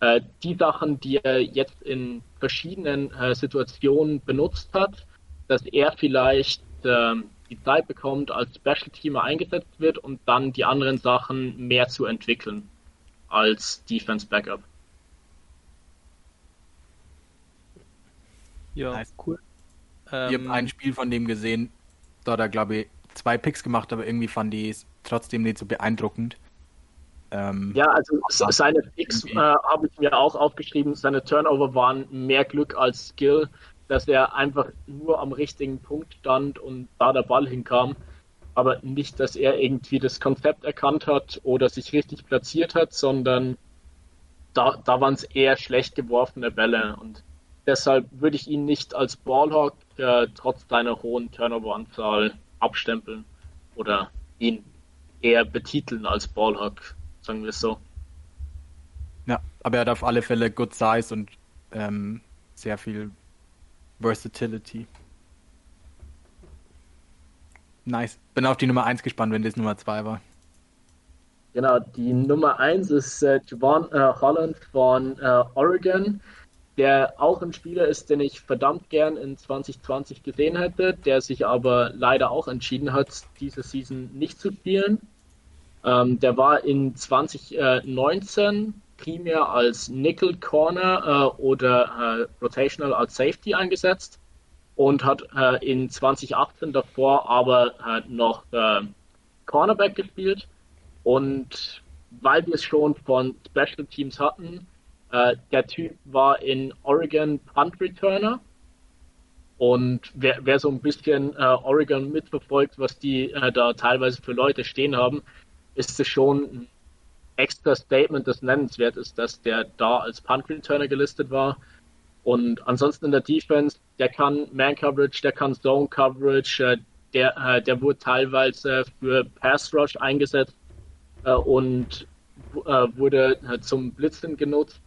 äh, die Sachen, die er jetzt in verschiedenen äh, Situationen benutzt hat, dass er vielleicht ähm, die Zeit bekommt, als Special Teamer eingesetzt wird und dann die anderen Sachen mehr zu entwickeln als Defense Backup. Ja, nice. cool. Ähm, ich habe ein Spiel von dem gesehen, da hat er, glaube ich, zwei Picks gemacht, aber irgendwie fand ich es trotzdem nicht so beeindruckend. Ähm, ja, also seine Picks äh, habe ich mir auch aufgeschrieben. Seine Turnover waren mehr Glück als Skill, dass er einfach nur am richtigen Punkt stand und da der Ball hinkam. Aber nicht, dass er irgendwie das Konzept erkannt hat oder sich richtig platziert hat, sondern da, da waren es eher schlecht geworfene Bälle. Und Deshalb würde ich ihn nicht als Ballhawk äh, trotz seiner hohen Turnover-Anzahl abstempeln oder ihn eher betiteln als Ballhawk, sagen wir es so. Ja, aber er hat auf alle Fälle Good Size und ähm, sehr viel Versatility. Nice. Bin auf die Nummer 1 gespannt, wenn das Nummer 2 war. Genau, die Nummer 1 ist äh, Javon äh, Holland von äh, Oregon der auch ein Spieler ist, den ich verdammt gern in 2020 gesehen hätte, der sich aber leider auch entschieden hat, diese Season nicht zu spielen. Ähm, der war in 2019 primär als Nickel Corner äh, oder äh, Rotational als Safety eingesetzt und hat äh, in 2018 davor aber äh, noch äh, Cornerback gespielt. Und weil wir es schon von Special Teams hatten, äh, der Typ war in Oregon Punt Returner. Und wer, wer so ein bisschen äh, Oregon mitverfolgt, was die da teilweise für Leute stehen haben, ist es schon ein extra Statement, das nennenswert ist, dass der da als Punt Returner gelistet war. Und ansonsten in der Defense, der kann Man Coverage, der kann Zone Coverage, äh, der, äh, der wurde teilweise für Pass Rush eingesetzt äh, und wurde zum Blitzen genutzt.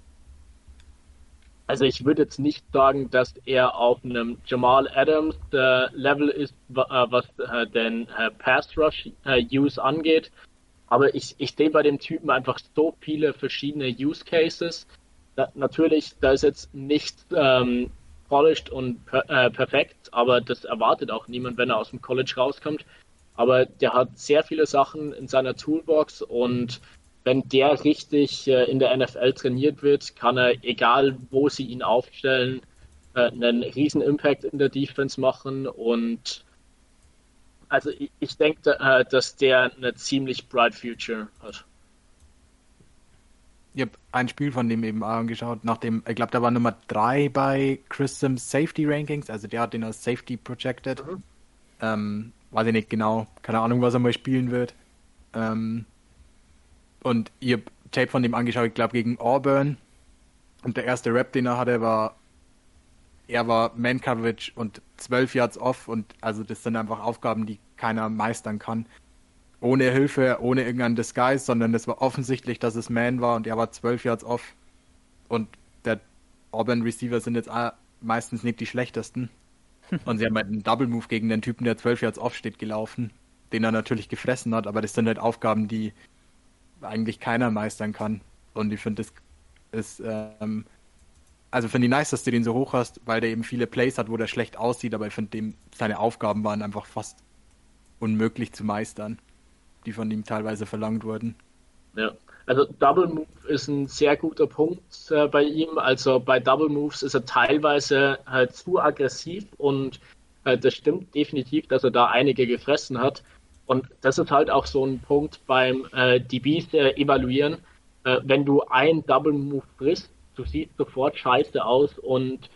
Also ich würde jetzt nicht sagen, dass er auf einem Jamal Adams Level ist, was den Pass Rush Use angeht. Aber ich, ich sehe bei dem Typen einfach so viele verschiedene Use Cases. Da, natürlich, da ist jetzt nicht ähm, polished und per, äh, perfekt, aber das erwartet auch niemand, wenn er aus dem College rauskommt. Aber der hat sehr viele Sachen in seiner Toolbox und wenn der richtig äh, in der NFL trainiert wird, kann er, egal wo sie ihn aufstellen, äh, einen riesen Impact in der Defense machen und also ich, ich denke, äh, dass der eine ziemlich bright future hat. Ich habe ein Spiel von dem eben angeschaut, nachdem, ich glaube, der war Nummer 3 bei Chris Sims Safety Rankings, also der hat den als Safety projected. Mhm. Ähm, weiß ich nicht genau, keine Ahnung, was er mal spielen wird. Ähm, und ich habe Tape von dem angeschaut, ich glaube, gegen Auburn. Und der erste Rap, den er hatte, war er war Man Coverage und 12 Yards off und also das sind einfach Aufgaben, die keiner meistern kann. Ohne Hilfe, ohne irgendeinen Disguise, sondern es war offensichtlich, dass es Man war und er war 12 Yards off. Und der Auburn Receiver sind jetzt meistens nicht die schlechtesten. Und sie haben halt einen Double Move gegen den Typen, der 12 Yards off steht, gelaufen, den er natürlich gefressen hat, aber das sind halt Aufgaben, die eigentlich keiner meistern kann. Und ich finde, das ist ähm, also finde ich nice, dass du den so hoch hast, weil der eben viele Plays hat, wo der schlecht aussieht, aber ich finde, seine Aufgaben waren einfach fast unmöglich zu meistern, die von ihm teilweise verlangt wurden. Ja, also Double Move ist ein sehr guter Punkt äh, bei ihm. Also bei Double Moves ist er teilweise halt zu aggressiv und äh, das stimmt definitiv, dass er da einige gefressen hat. Und das ist halt auch so ein Punkt beim äh, DBs äh, evaluieren. Äh, wenn du ein Double Move frisst, du siehst sofort scheiße aus und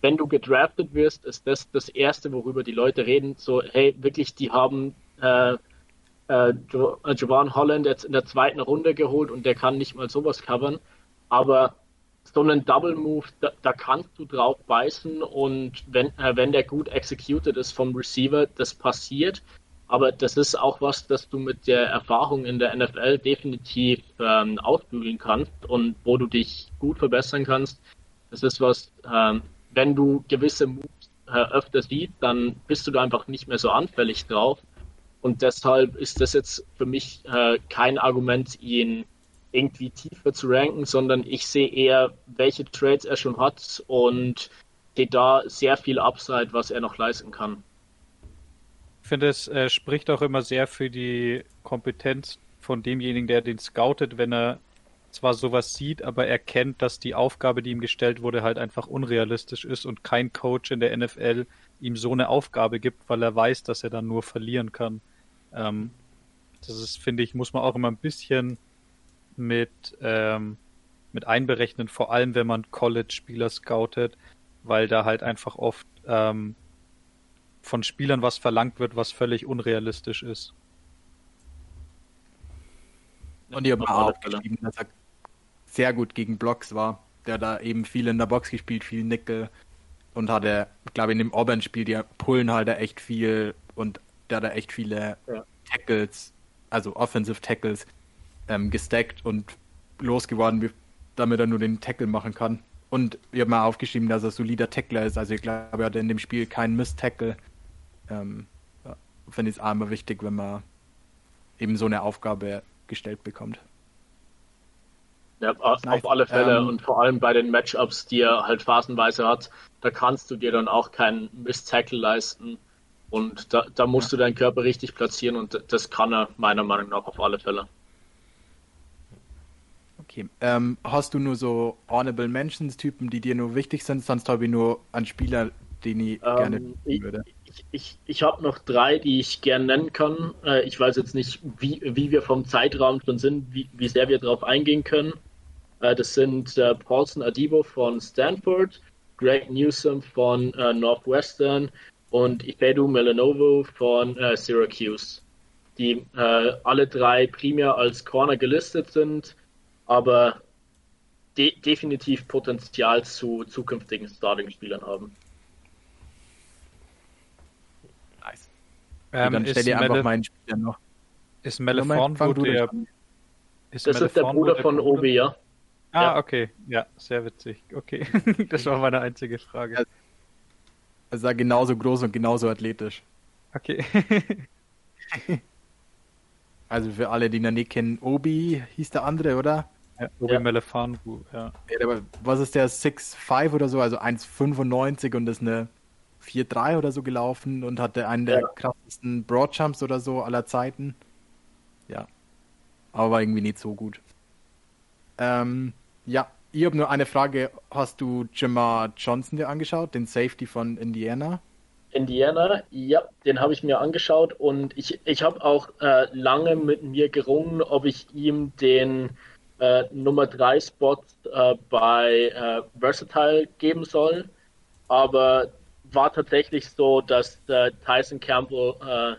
wenn du gedraftet wirst, ist das das Erste, worüber die Leute reden. So, hey, wirklich, die haben äh, äh, jo äh, Holland jetzt in der zweiten Runde geholt und der kann nicht mal sowas covern. Aber so einen Double Move, da, da kannst du drauf beißen und wenn, äh, wenn der gut executed ist vom Receiver, das passiert. Aber das ist auch was, das du mit der Erfahrung in der NFL definitiv ähm, ausbügeln kannst und wo du dich gut verbessern kannst. Das ist was, ähm, wenn du gewisse Moves äh, öfter siehst, dann bist du da einfach nicht mehr so anfällig drauf. Und deshalb ist das jetzt für mich äh, kein Argument, ihn irgendwie tiefer zu ranken, sondern ich sehe eher, welche Trades er schon hat und sehe da sehr viel Upside, was er noch leisten kann finde, es äh, spricht auch immer sehr für die Kompetenz von demjenigen, der den scoutet, wenn er zwar sowas sieht, aber erkennt, dass die Aufgabe, die ihm gestellt wurde, halt einfach unrealistisch ist und kein Coach in der NFL ihm so eine Aufgabe gibt, weil er weiß, dass er dann nur verlieren kann. Ähm, das ist, finde ich, muss man auch immer ein bisschen mit, ähm, mit einberechnen, vor allem wenn man College-Spieler scoutet, weil da halt einfach oft ähm, von Spielern was verlangt wird, was völlig unrealistisch ist. Und ihr habt auch geschrieben, dass er sehr gut gegen Blocks war. Der da eben viel in der Box gespielt, viel Nickel. Und hatte, glaube ich, in dem Auburn-Spiel, die pullen halt da echt viel und der da echt viele ja. Tackles, also Offensive Tackles, ähm, gestackt und losgeworden, damit er nur den Tackle machen kann. Und wir haben mal aufgeschrieben, dass er solider Tackler ist. Also ich glaube, er hatte in dem Spiel keinen Miss-Tackle ähm, finde ich es auch immer wichtig, wenn man eben so eine Aufgabe gestellt bekommt. Ja, auf nice. alle Fälle ähm, und vor allem bei den Matchups, die er halt phasenweise hat, da kannst du dir dann auch keinen Miss-Tackle leisten und da, da musst ja. du deinen Körper richtig platzieren und das kann er meiner Meinung nach auf alle Fälle. Okay. Ähm, hast du nur so Honorable Mentions Typen, die dir nur wichtig sind? Sonst habe ich nur einen Spieler, den ich ähm, gerne würde. Ich, ich, ich habe noch drei, die ich gerne nennen kann. Äh, ich weiß jetzt nicht, wie, wie wir vom Zeitraum schon sind, wie, wie sehr wir darauf eingehen können. Äh, das sind äh, Paulson Adibo von Stanford, Greg Newsom von äh, Northwestern und Ifedu Melanovo von äh, Syracuse, die äh, alle drei primär als Corner gelistet sind, aber de definitiv Potenzial zu zukünftigen Starting-Spielern haben. Ähm, dann stell dir einfach meinen Spieler noch. Ist Meleforn der... Ist das ist der Bruder von Obi, ja. Ah, ja. okay. Ja, sehr witzig. Okay. das war meine einzige Frage. Er sah genauso groß und genauso athletisch. Okay. also für alle, die ihn nicht kennen, Obi hieß der andere, oder? Ja, Obi ja. Melefanwu, ja. ja. aber was ist der 6'5 oder so, also 1,95 und ist eine 4,3 oder so gelaufen und hatte einen der ja. krassesten Broadjumps oder so aller Zeiten. Ja. Aber war irgendwie nicht so gut. Ähm, ja, ich habe nur eine Frage. Hast du Jamar Johnson dir angeschaut, den Safety von Indiana? Indiana, ja, den habe ich mir angeschaut und ich, ich habe auch äh, lange mit mir gerungen, ob ich ihm den äh, Nummer 3 Spot äh, bei äh, Versatile geben soll. Aber war tatsächlich so, dass äh, Tyson Campbell äh,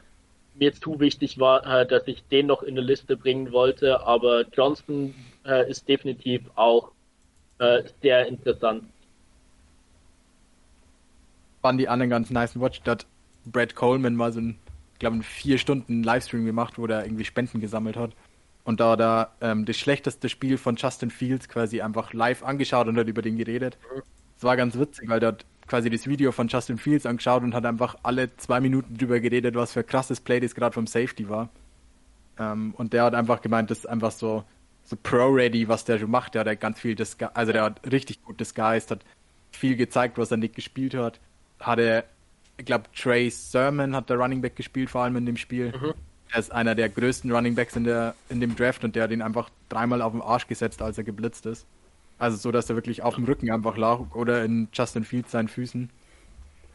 mir zu wichtig war, äh, dass ich den noch in eine Liste bringen wollte. Aber Johnson äh, ist definitiv auch äh, sehr interessant. Waren die anderen ganz nice Watch, da hat Brad Coleman mal so ein, glaube ich, vier Stunden Livestream gemacht, wo er irgendwie Spenden gesammelt hat. Und da er ähm, das schlechteste Spiel von Justin Fields quasi einfach live angeschaut und hat über den geredet. Es war ganz witzig, weil der hat quasi das Video von Justin Fields angeschaut und hat einfach alle zwei Minuten drüber geredet, was für ein krasses Play das gerade vom Safety war. Ähm, und der hat einfach gemeint, das ist einfach so, so Pro-Ready, was der schon macht. Der hat ganz viel, Disgu also der hat richtig gut Disguised, hat viel gezeigt, was er nicht gespielt hat. Hatte, ich glaube, Trey Sermon hat der Running Back gespielt, vor allem in dem Spiel. Mhm. Er ist einer der größten Running Backs in, der, in dem Draft und der hat ihn einfach dreimal auf den Arsch gesetzt, als er geblitzt ist. Also so, dass er wirklich auf dem Rücken einfach lag oder in Justin Fields seinen Füßen.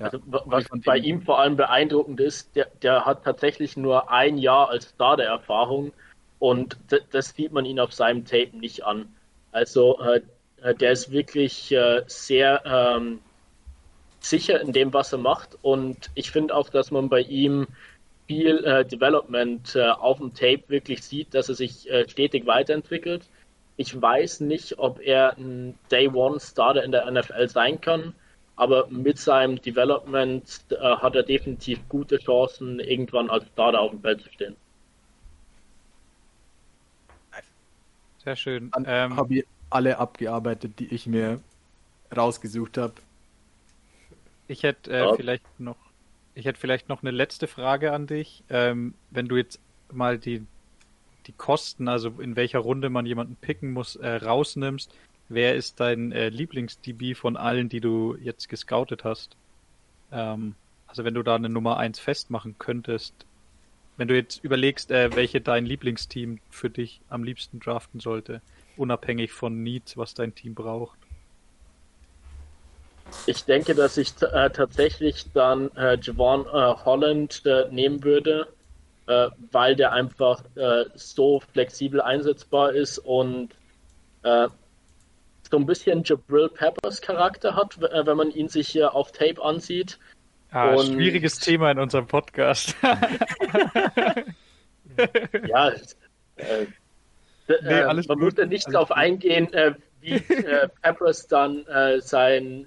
Ja. Also, was bei ihm vor allem beeindruckend ist, der, der hat tatsächlich nur ein Jahr als Starter-Erfahrung und das sieht man ihn auf seinem Tape nicht an. Also äh, äh, der ist wirklich äh, sehr ähm, sicher in dem, was er macht und ich finde auch, dass man bei ihm viel äh, Development äh, auf dem Tape wirklich sieht, dass er sich äh, stetig weiterentwickelt ich weiß nicht, ob er ein Day One Starter in der NFL sein kann, aber mit seinem Development äh, hat er definitiv gute Chancen, irgendwann als Starter auf dem Feld zu stehen. Sehr schön. Dann ähm, habe ich alle abgearbeitet, die ich mir rausgesucht habe. Ich hätte äh, ja. vielleicht noch, ich hätte vielleicht noch eine letzte Frage an dich. Ähm, wenn du jetzt mal die die Kosten, also in welcher Runde man jemanden picken muss, äh, rausnimmst, wer ist dein äh, Lieblings-DB von allen, die du jetzt gescoutet hast? Ähm, also wenn du da eine Nummer 1 festmachen könntest, wenn du jetzt überlegst, äh, welche dein Lieblingsteam für dich am liebsten draften sollte, unabhängig von Needs, was dein Team braucht. Ich denke, dass ich äh, tatsächlich dann äh, Javon äh, Holland äh, nehmen würde äh, weil der einfach äh, so flexibel einsetzbar ist und äh, so ein bisschen Jabril Peppers Charakter hat, äh, wenn man ihn sich hier auf Tape ansieht. Ah, und... schwieriges Thema in unserem Podcast. ja, äh, nee, äh, man gut. muss ja nicht darauf eingehen, wie Peppers dann sein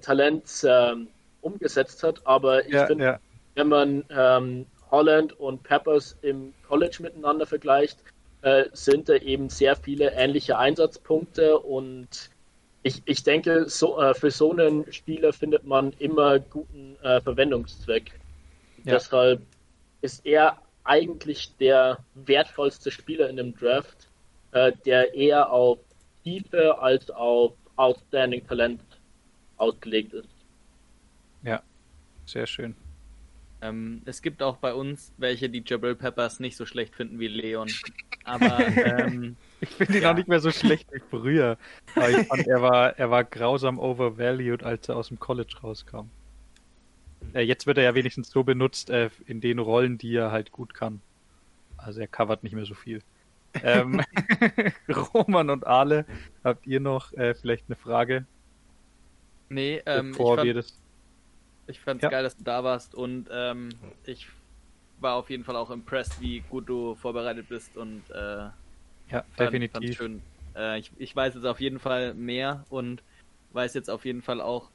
Talent ähm, umgesetzt hat, aber ich ja, finde, ja. wenn man ähm, Holland und Peppers im College miteinander vergleicht, äh, sind da eben sehr viele ähnliche Einsatzpunkte und ich, ich denke, so, äh, für so einen Spieler findet man immer guten äh, Verwendungszweck. Ja. Deshalb ist er eigentlich der wertvollste Spieler in dem Draft, äh, der eher auf Tiefe als auf Outstanding Talent ausgelegt ist. Ja, sehr schön. Ähm, es gibt auch bei uns welche, die Jabril Peppers nicht so schlecht finden wie Leon. Aber ähm, Ich finde ihn ja. auch nicht mehr so schlecht wie früher. Aber ich fand, er war, er war grausam overvalued, als er aus dem College rauskam. Äh, jetzt wird er ja wenigstens so benutzt äh, in den Rollen, die er halt gut kann. Also er covert nicht mehr so viel. ähm, Roman und Ale, habt ihr noch äh, vielleicht eine Frage? Nee, ähm, Bevor wir das... ich fand's ja. geil, dass du da warst und ähm, ich war auf jeden Fall auch impressed, wie gut du vorbereitet bist und äh, ja, fand, definitiv. schön. Äh, ich, ich weiß jetzt auf jeden Fall mehr und weiß jetzt auf jeden Fall auch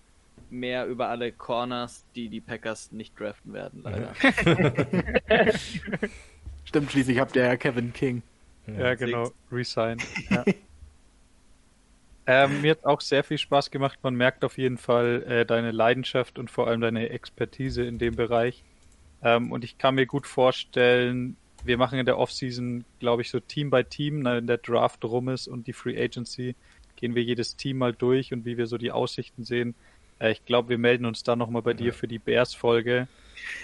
mehr über alle Corners, die die Packers nicht draften werden, leider. Stimmt, schließlich habt ihr ja Kevin King. Ja, genau, resign. Ja. ähm, mir hat auch sehr viel Spaß gemacht. Man merkt auf jeden Fall äh, deine Leidenschaft und vor allem deine Expertise in dem Bereich. Ähm, und ich kann mir gut vorstellen, wir machen in der Offseason, glaube ich, so Team by Team, wenn der Draft rum ist und die Free Agency, gehen wir jedes Team mal durch und wie wir so die Aussichten sehen. Äh, ich glaube, wir melden uns dann nochmal bei dir für die Bears-Folge.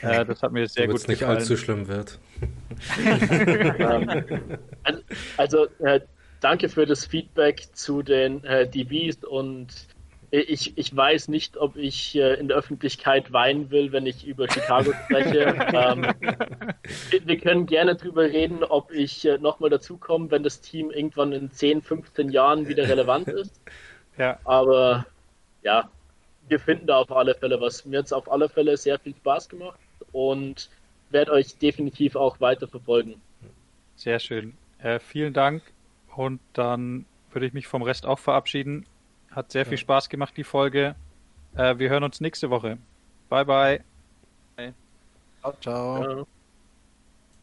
Äh, das hat mir sehr gut nicht gefallen. nicht allzu schlimm wird. also, also äh, danke für das Feedback zu den äh, DBs und ich, ich weiß nicht, ob ich äh, in der Öffentlichkeit weinen will, wenn ich über Chicago spreche. ähm, wir können gerne drüber reden, ob ich äh, nochmal dazukomme, wenn das Team irgendwann in 10, 15 Jahren wieder relevant ist. Ja. Aber ja, wir finden da auf alle Fälle was. Mir hat es auf alle Fälle sehr viel Spaß gemacht und werde euch definitiv auch weiter verfolgen. Sehr schön. Äh, vielen Dank und dann würde ich mich vom Rest auch verabschieden. Hat sehr viel Spaß gemacht, die Folge. Äh, wir hören uns nächste Woche. Bye, bye. Ciao, ciao. Ja.